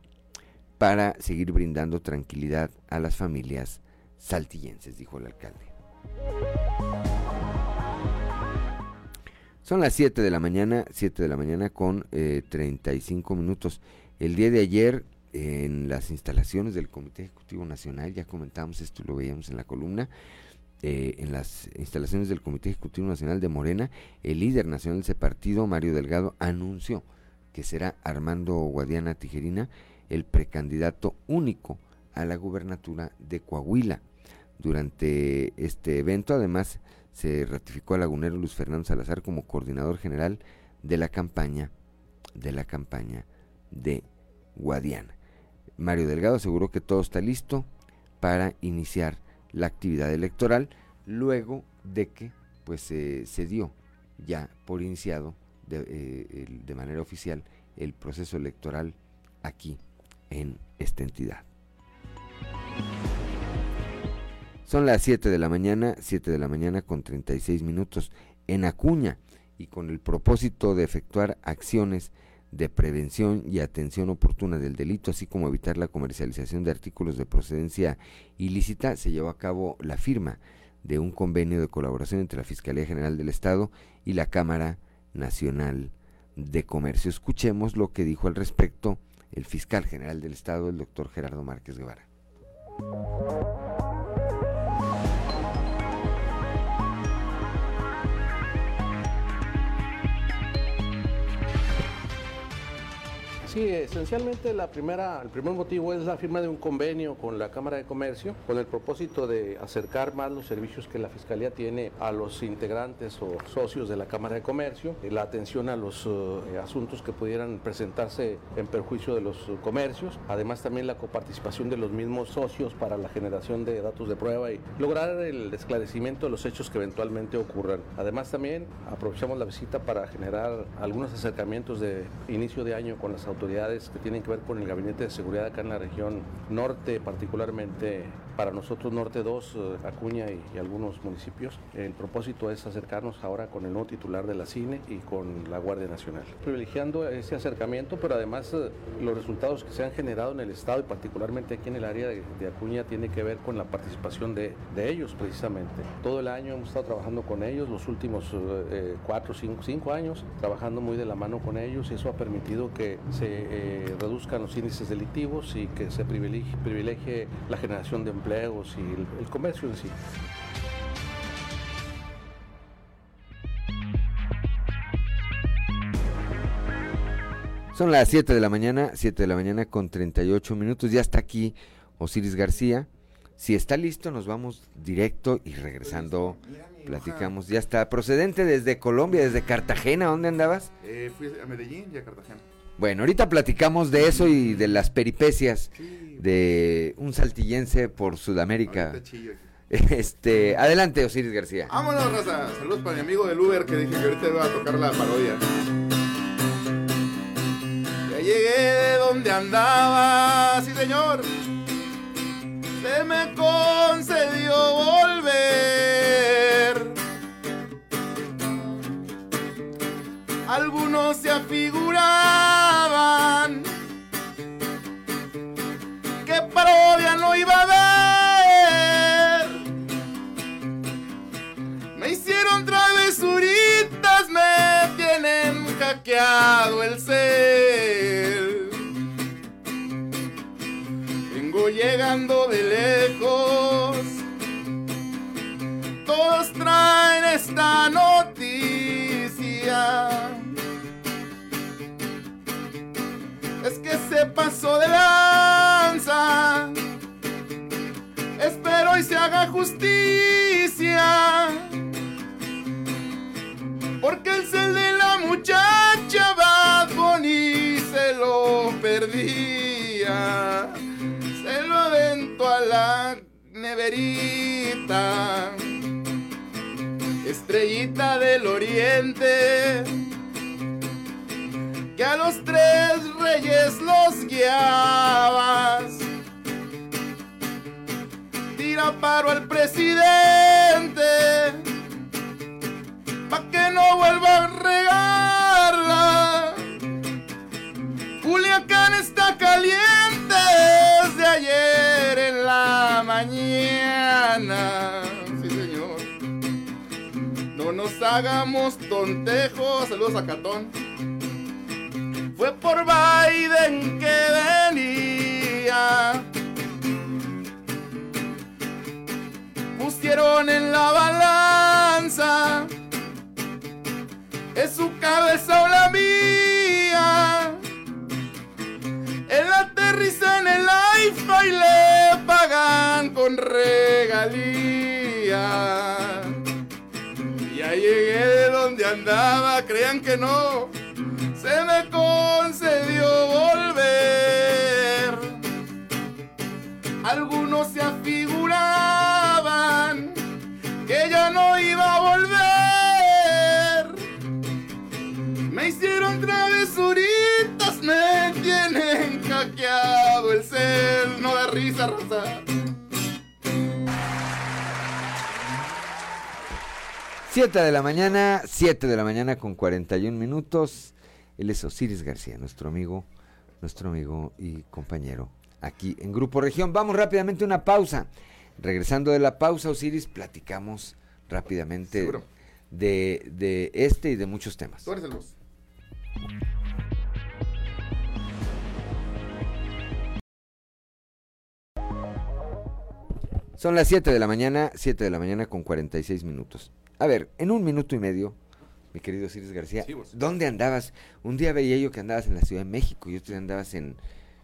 para seguir brindando tranquilidad a las familias saltillenses, dijo el alcalde. Son las 7 de la mañana, 7 de la mañana con eh, 35 minutos. El día de ayer, en las instalaciones del Comité Ejecutivo Nacional, ya comentamos esto, lo veíamos en la columna, eh, en las instalaciones del Comité Ejecutivo Nacional de Morena, el líder nacional de ese partido, Mario Delgado, anunció que será Armando Guadiana Tijerina el precandidato único a la gubernatura de Coahuila. Durante este evento, además, se ratificó al lagunero Luis Fernando Salazar como coordinador general de la campaña de la campaña de Guadiana. Mario Delgado aseguró que todo está listo para iniciar la actividad electoral luego de que pues se dio ya por iniciado de, eh, de manera oficial el proceso electoral aquí en esta entidad. Son las 7 de la mañana, 7 de la mañana con 36 minutos en Acuña y con el propósito de efectuar acciones de prevención y atención oportuna del delito, así como evitar la comercialización de artículos de procedencia ilícita, se llevó a cabo la firma de un convenio de colaboración entre la Fiscalía General del Estado y la Cámara Nacional de Comercio. Escuchemos lo que dijo al respecto el fiscal general del Estado, el doctor Gerardo Márquez Guevara. Sí, esencialmente la primera, el primer motivo es la firma de un convenio con la Cámara de Comercio con el propósito de acercar más los servicios que la Fiscalía tiene a los integrantes o socios de la Cámara de Comercio, la atención a los uh, asuntos que pudieran presentarse en perjuicio de los comercios, además también la coparticipación de los mismos socios para la generación de datos de prueba y lograr el esclarecimiento de los hechos que eventualmente ocurran. Además también aprovechamos la visita para generar algunos acercamientos de inicio de año con las autoridades que tienen que ver con el Gabinete de Seguridad acá en la región norte, particularmente para nosotros Norte 2, eh, Acuña y, algunos municipios. El propósito es acercarnos ahora con el nuevo titular de la CINE y con la Guardia Nacional, privilegiando ese acercamiento, pero además eh, los resultados que se han generado en el Estado y particularmente aquí en el área de, Acuña tiene que ver con la participación de, de, ellos precisamente. Todo el año hemos estado trabajando con ellos, los últimos eh, cuatro, cinco, cinco años, trabajando muy de la mano con ellos y eso ha permitido que se reduzcan los índices delictivos y que se privilegie, privilegie la generación de empleos y el, el comercio en sí. Son las 7 de la mañana, 7 de la mañana con 38 minutos. Ya está aquí Osiris García. Si está listo, nos vamos directo y regresando platicamos. Ya está, procedente desde Colombia, desde Cartagena. ¿Dónde andabas? Eh, fui a Medellín y a Cartagena. Bueno, ahorita platicamos de eso y de las peripecias sí. de un saltillense por Sudamérica. Este, adelante, Osiris García. Vámonos, Raza. Saludos para mi amigo del Uber que dije que ahorita iba a tocar la parodia. Ya llegué de donde andaba, sí señor. Se me concedió volver. Algunos se afiguraban Vengo llegando de lejos, todos traen esta noticia. Es que se pasó de lanza haga justicia. Porque el cel de la muchacha perdía. Se lo aventó a la neverita. Estrellita del oriente. Que a los tres reyes los guiabas. Tira paro al presidente pa' que no vuelva a regarla. Culiacán está caliente desde ayer en la mañana. Sí, señor. No nos hagamos tontejos. Saludos a Catón. Fue por Biden que venía. Pusieron en la balanza es su cabeza o la mía. Él aterriza en el AIFA y le pagan con regalía. Ya llegué de donde andaba, crean que no, se me concedió volver. Algunos se afiguraban que ya no iba a volver. Me hicieron travesuritas, me el ser. No da risa, Rosa. Siete de la mañana, 7 de la mañana con 41 minutos. Él es Osiris García, nuestro amigo, nuestro amigo y compañero aquí en Grupo Región. Vamos rápidamente a una pausa. Regresando de la pausa, Osiris, platicamos rápidamente de, de este y de muchos temas. Tú eres el boss. Son las 7 de la mañana, 7 de la mañana con 46 minutos. A ver, en un minuto y medio, mi querido Osiris García, Sí. ¿dónde andabas? Un día veía yo que andabas en la Ciudad de México y otro día andabas en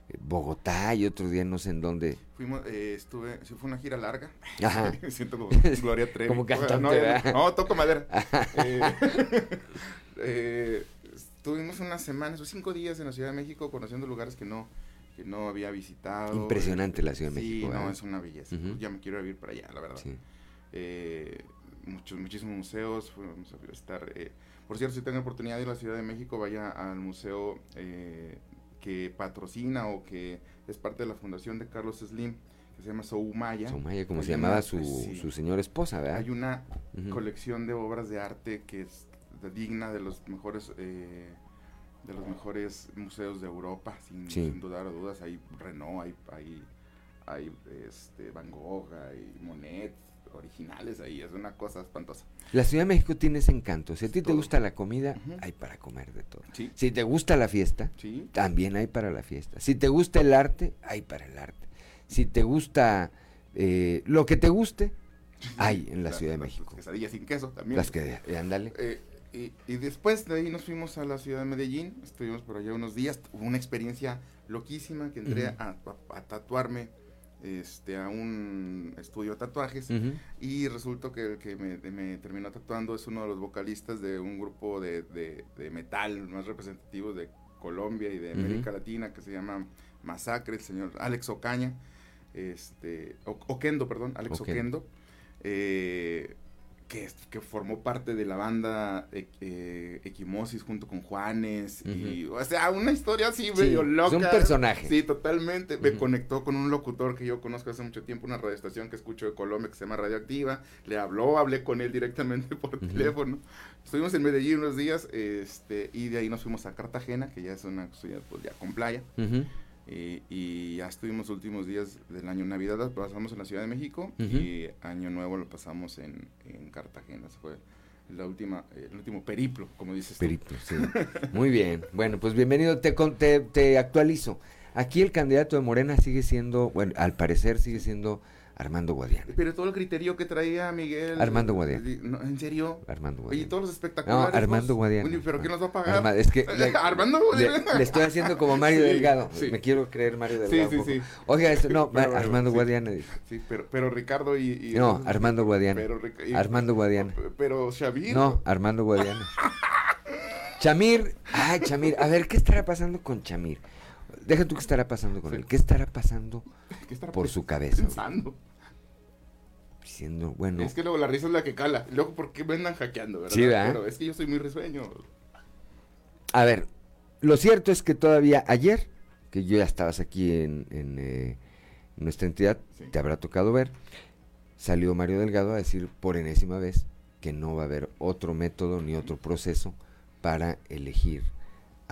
eh, Bogotá y otro día no sé en dónde. Fuimos, eh, estuve, sí fue una gira larga. Ajá. Me siento como Gloria Trevi. Como cantante, no, ¿verdad? no, toco madera. Eh, eh, estuvimos unas semanas, o cinco días en la Ciudad de México conociendo lugares que no, que no había visitado. Impresionante la Ciudad de Sí, México, no, ¿verdad? es una belleza. Ya me quiero vivir para allá, la verdad. Sí. Eh, muchos, muchísimos museos, fuimos a visitar. eh, por cierto, si tengo oportunidad de ir a la Ciudad de México, vaya al museo eh, que patrocina o que es parte de la fundación de Carlos Slim, que se llama Soumaya. Soumaya, como Hay se una- llamaba su, sí. su señora esposa, ¿verdad? Hay una colección de obras de arte que es digna de los mejores eh, de los mejores museos de Europa, sin, Sí. sin dudar o dudas. Hay Renault, hay, hay, hay, este, Van Gogh, hay Monet, originales ahí, es una cosa espantosa. La Ciudad de México tiene ese encanto. Si a ti te gusta la comida, hay para comer de todo. Sí. Si te gusta la fiesta, Sí. también hay para la fiesta. Si te gusta el arte, hay para el arte. Si te gusta eh, lo que te guste, hay en la Las- Ciudad de las México. quesadillas sin queso también. Las que, eh, ándale. Eh, y, y después de ahí nos fuimos a la ciudad de Medellín, estuvimos por allá unos días, hubo una experiencia loquísima que entré a, a- a tatuarme este, a un estudio de tatuajes y resultó que el que me, me terminó tatuando es uno de los vocalistas de un grupo de, de- de metal más representativos de Colombia y de. América Latina que se llama Masacre, el señor Alex Ocaña, este, O- Oquendo, perdón, Alex Oquendo. Oquendo, eh, que, es- que formó parte de la banda eh, eh, Equimosis junto con Juanes, y, o sea, una historia así Sí, medio es loca. un personaje. Sí, totalmente. Me conectó con un locutor que yo conozco hace mucho tiempo, una radioestación que escucho de Colombia que se llama Radioactiva. Le habló, hablé con él directamente por teléfono. Estuvimos en Medellín unos días este, y de ahí nos fuimos a Cartagena, que ya es una ciudad pues, ya con playa. Y, y ya estuvimos los últimos días del año Navidad, pasamos en la Ciudad de México y Año Nuevo lo pasamos en, en Cartagena. Fue la última, el último periplo, como dices tú. Periplo, sí. Muy bien. Bueno, pues bienvenido. Te, te, te actualizo. Aquí el candidato de Morena sigue siendo, bueno, al parecer sigue siendo Armando Guadiana. Pero todo el criterio que traía Miguel. Armando Guadiana. No, ¿En serio? Armando Guadiana. todos los espectaculares. No, Armando Guadiana. ¿Pero quién nos va a pagar? Arma- es que le- Armando le, Guadiana. le estoy haciendo como Mario Sí, Delgado. sí. Me quiero creer Mario Sí, Delgado. sí, poco. sí. Oiga, esto, no, Pero, Armando sí. Guadiana. Sí, pero, pero Ricardo y... y- No, Armando Guadiana. Pero, y- Armando Guadiana. Pero Xavier. No, Armando Guadiana. Chamir, ay, Chamir, a ver, ¿qué estará pasando con Chamir? Deja tú qué estará pasando con él. ¿Qué estará pasando ¿Qué estará por pe- su cabeza? Pensando. Diciendo, bueno, Es que luego la risa es la que cala. Luego, ¿por qué me andan hackeando, verdad? Sí, ¿verdad? Pero es que yo soy muy risueño. a ver, lo cierto es que todavía ayer, que yo ya estabas aquí en, en, eh, nuestra entidad, te habrá tocado ver, salió Mario Delgado a decir por enésima vez que no va a haber otro método ni otro proceso para elegir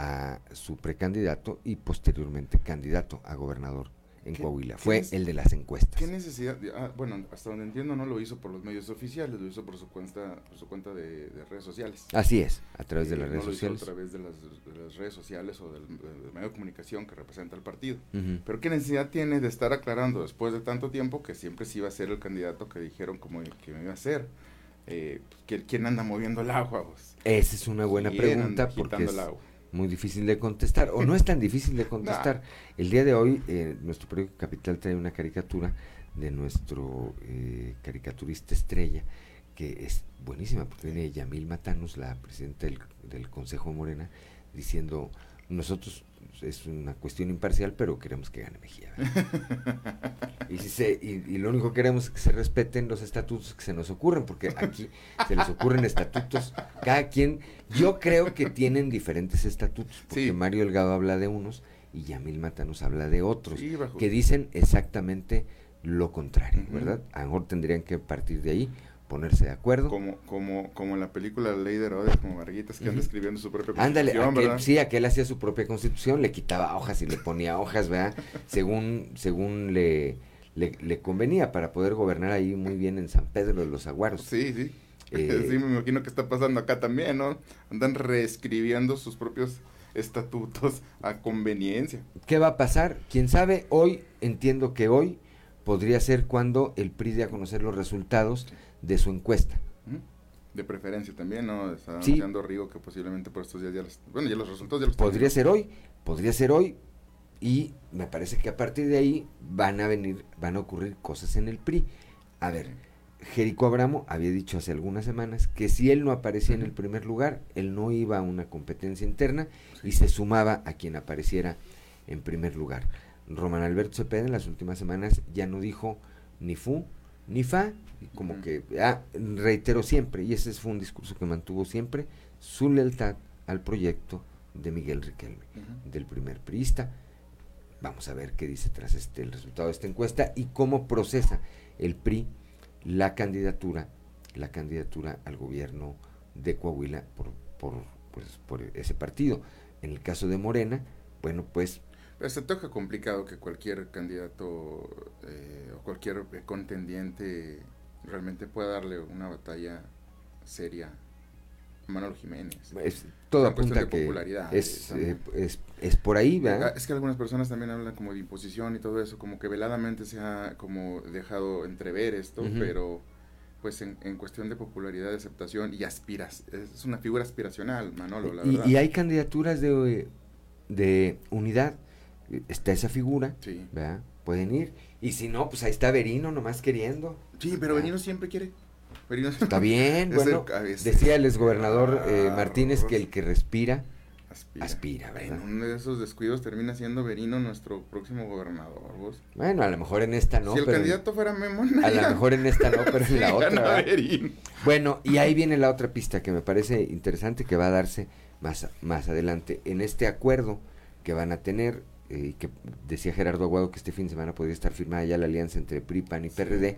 a su precandidato y posteriormente candidato a gobernador en ¿Qué- Coahuila. Fue el de las encuestas. ¿Qué necesidad? ah, bueno, hasta donde entiendo no lo hizo por los medios oficiales, lo hizo por su cuenta, por su cuenta de, de redes sociales. Así es, a través de Eh, las redes no lo hizo sociales. a través de las, de las redes sociales o del, del medio de comunicación que representa el partido. Pero ¿qué necesidad tiene de estar aclarando después de tanto tiempo que siempre sí iba a ser el candidato que dijeron como que me iba a ser? Eh, pues, ¿quién- ¿Quién anda moviendo el agua? Pues? Esa es una buena ¿Quién pregunta porque es el agua? Muy difícil de contestar, o no es tan difícil de contestar. El día de hoy, eh, nuestro periódico Capital trae una caricatura de nuestro eh, caricaturista estrella, que es buenísima, porque viene Yamil Matanos, la presidenta del, del Consejo Morena, diciendo, nosotros es una cuestión imparcial, pero queremos que gane Mejía. ¿verdad?". y, si se, y, y lo único que queremos es que se respeten los estatutos que se nos ocurren, porque aquí se les ocurren estatutos, cada quien, yo creo que tienen diferentes estatutos, porque Mario Delgado habla de unos y Yamil Matanos habla de otros, Sí, que dicen exactamente lo contrario. ¿verdad? A lo mejor tendrían que partir de ahí, ponerse de acuerdo. Como, como, como en la película La Ley de Herodes, como Marguitas que anda Ujú. escribiendo su propia Ándale, constitución, aquel- ¿verdad? sí, aquel hacía su propia constitución, le quitaba hojas y le ponía hojas, ¿verdad? según según le, le, le convenía para poder gobernar ahí muy bien en San Pedro de los Aguaros. Sí, sí. Eh, sí, me imagino que está pasando acá también, ¿no? Andan reescribiendo sus propios estatutos a conveniencia. ¿Qué va a pasar? Quién sabe, hoy entiendo que hoy podría ser cuando el PRI dé a conocer los resultados de su encuesta. De preferencia también, ¿no? Está Sí. anunciando Rigo que posiblemente por estos días ya los... Bueno, ya los resultados ya los Podría ser hoy, podría ser hoy, y me parece que a partir de ahí van a venir, van a ocurrir cosas en el PRI. A ver, Jerico Abramo había dicho hace algunas semanas que si él no aparecía en el primer lugar, él no iba a una competencia interna y se sumaba a quien apareciera en primer lugar. Román Alberto Cepeda en las últimas semanas ya no dijo ni fu ni fa, como que ah, reitero siempre, y ese fue un discurso que mantuvo siempre, su lealtad al proyecto de Miguel Riquelme, del primer priista. Vamos a ver qué dice tras este el resultado de esta encuesta y cómo procesa el PRI la candidatura, la candidatura al gobierno de Coahuila por, por, pues, por ese partido. En el caso de Morena, bueno, pues se toca complicado que cualquier candidato eh, o cualquier eh, contendiente realmente pueda darle una batalla seria a Manuel Jiménez. es, todo apunta de que popularidad, es, eh, eh, es, es por ahí, Ah, ¿verdad? Es que algunas personas también hablan como de imposición y todo eso, como que veladamente se ha como dejado entrever esto, pero pues en, en cuestión de popularidad, de aceptación y aspiras, es una figura aspiracional, Manolo, la y, verdad. y hay candidaturas de, de unidad, está esa figura, Sí. ¿verdad? Pueden ir, y si no, pues ahí está Verino nomás queriendo. Sí, pero Benino siempre quiere. Benino- Está bien, bueno, el- decía el exgobernador eh, Ah, Martínez que el que respira, aspira. aspira, En uno de esos descuidos termina siendo Berino nuestro próximo gobernador, vos. Bueno, a lo mejor en esta no, si el pero candidato fuera Memo, a lo mejor en esta no, pero en la otra. Bueno, y ahí viene la otra pista que me parece interesante que va a darse más, más adelante. En este acuerdo que van a tener, eh, que decía Gerardo Aguado que este fin de semana podría estar firmada ya la alianza entre PRI, PAN y PRD,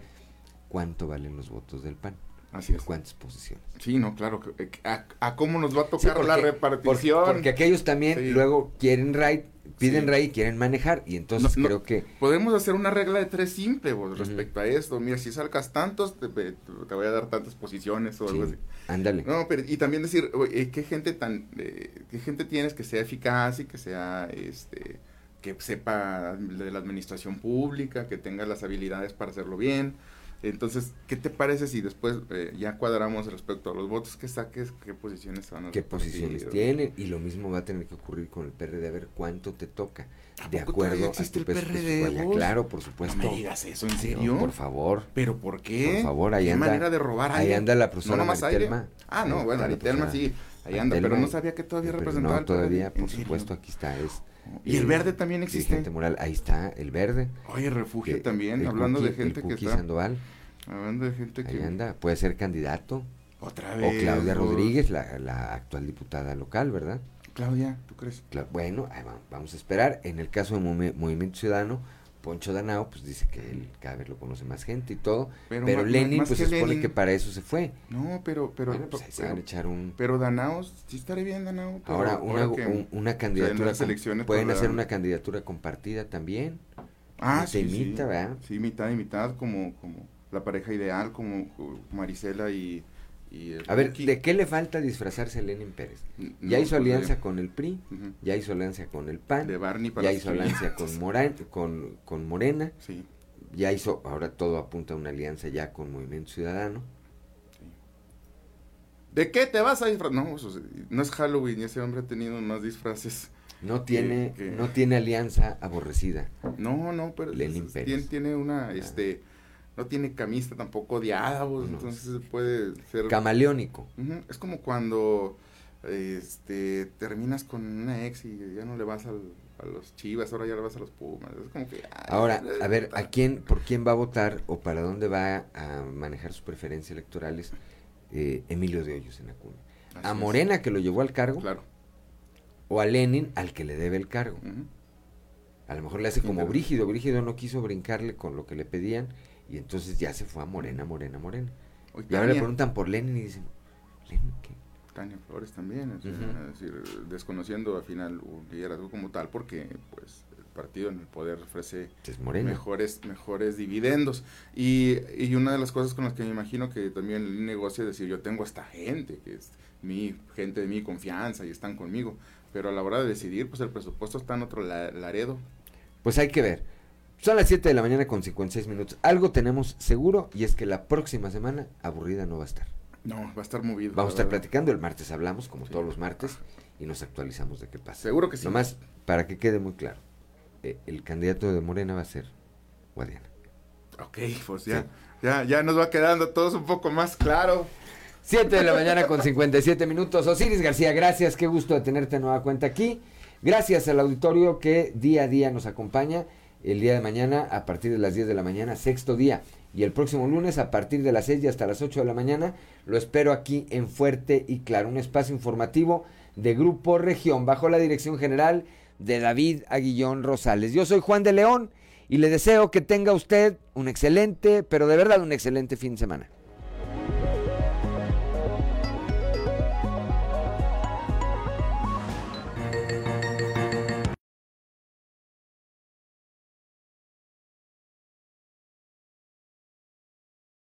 ¿cuánto valen los votos del PAN? Así es. ¿Cuántas posiciones? Sí, no, claro. que- A, a cómo nos va a Sí, tocar la repartición. Porque, porque aquellos también Sí. luego quieren RAI, piden Sí. RAI y quieren manejar, y entonces No, no, creo que... Podemos hacer una regla de tres simple vos, respecto a esto. Mira, si salgas tantos, te, voy a dar tantas posiciones o algo Sí, así. ándale. No, pero y también decir, oye, ¿qué gente tan, eh, qué gente tienes que sea eficaz y que sea, este, que sepa de la administración pública, que tenga las habilidades para hacerlo bien. Entonces, ¿qué te parece si después eh, ya cuadramos respecto a los votos que saques, qué posiciones van a ¿Qué posiciones tienen? Y lo mismo va a tener que ocurrir con el PRD, a ver cuánto te toca. De acuerdo a tu el peso PRD? Claro, por supuesto. No me digas eso, ¿en No, serio? por favor. ¿Pero por qué? Por favor, ahí ¿Qué anda. manera de robar Ahí aire? anda la profesora ¿No? Maritelma. Ah, no, Ahí bueno, la Maritelma sí, ahí anda, pero no sabía que todavía representaba No, todavía, ¿En por supuesto, aquí está. Es, ¿Y el verde también existe? dirigente Moral, ahí está, el verde. Oye, refugio Eh, también, hablando Cookie- de gente que está... Sandoval. Hablando de gente que... Ahí anda, puede ser candidato. Otra O vez, Claudia vos. Rodríguez, la, la actual diputada local, ¿verdad? Claudia, ¿tú crees? Cla- bueno, ahí va- vamos a esperar. En el caso de Movi- Movimiento Ciudadano, Poncho Danao, pues dice que él cada vez lo conoce más gente y todo. Pero Pero, Lenin, pues se supone Lenin. que para eso se fue. No, pero... pero Bueno, pues ahí se van a echar un... Pero Danaos, sí estaré bien Danao. pero Ahora, una, un- una candidatura... pueden pues, hacer una candidatura compartida también. Ah, sí, imita, sí. ¿verdad? Sí, mitad y mitad, como, como la pareja ideal, como Marisela y, y A ver. ¿de qué le falta disfrazarse a Lenin Pérez? N- Ya hizo pues, alianza con el PRI, ya hizo alianza con el PAN, De Barney para ya hizo alianza con, Moran, con, con Morena, Sí. ya hizo, ahora todo apunta a una alianza ya con Movimiento Ciudadano. ¿De qué te vas a disfrazar? No, sí, no es Halloween ese hombre ha tenido más disfraces. No tiene, que- no tiene alianza aborrecida. No, no, pero Lenin Pérez. tiene, tiene una, este, no tiene camisa tampoco vos, No. entonces puede ser... Camaleónico. Es como cuando, este, terminas con una ex y ya no le vas al, a los chivas, ahora ya le vas a los pumas, es como que... ay, Ahora, a ver, ¿a quién, por quién va a votar o para dónde va a manejar sus preferencias electorales eh, Emilio de Hoyos en Acuña? Así ¿A es. Morena que lo llevó al cargo? Claro. ¿O a Lenin al que le debe el cargo? A lo mejor le hace como. Brígido. Brígido no quiso brincarle con lo que le pedían y entonces ya se fue a Morena, Morena, Morena. Oye, Y ahora le preguntan por Lenin y dicen, ¿Lenin qué? Tania Flores también, es decir, desconociendo al final un liderazgo como tal, porque pues el partido en el poder ofrece mejores, mejores dividendos. Y, y una de las cosas con las que me imagino que también el negocio es decir, yo tengo a esta gente, que es mi gente de mi confianza y están conmigo, pero a la hora de decidir, pues el presupuesto está en otro la- laredo. Pues hay que ver. Son las 7 de la mañana con 56 minutos. Algo tenemos seguro y es que la próxima semana aburrida no va a estar. No, va a estar movido. Vamos a estar verdad. platicando, el martes hablamos, como todos los martes, y nos actualizamos de qué pasa. Seguro que sí. Nomás, para que quede muy claro, eh, el candidato de Morena va a ser Guadiana. Ok, pues ya, ya, ya nos va quedando todos un poco más claro. 7 de la mañana con 57 minutos. Osiris García, gracias, qué gusto de tenerte de nueva cuenta aquí. Gracias al auditorio que día a día nos acompaña. El día de mañana a partir de las 10 de la mañana, sexto día. Y el próximo lunes a partir de las 6 y hasta las 8 de la mañana, lo espero aquí en Fuerte y Claro, un espacio informativo de Grupo Región, bajo la dirección general de David Aguillón Rosales. Yo soy Juan de León y le deseo que tenga usted un excelente, pero de verdad un excelente fin de semana.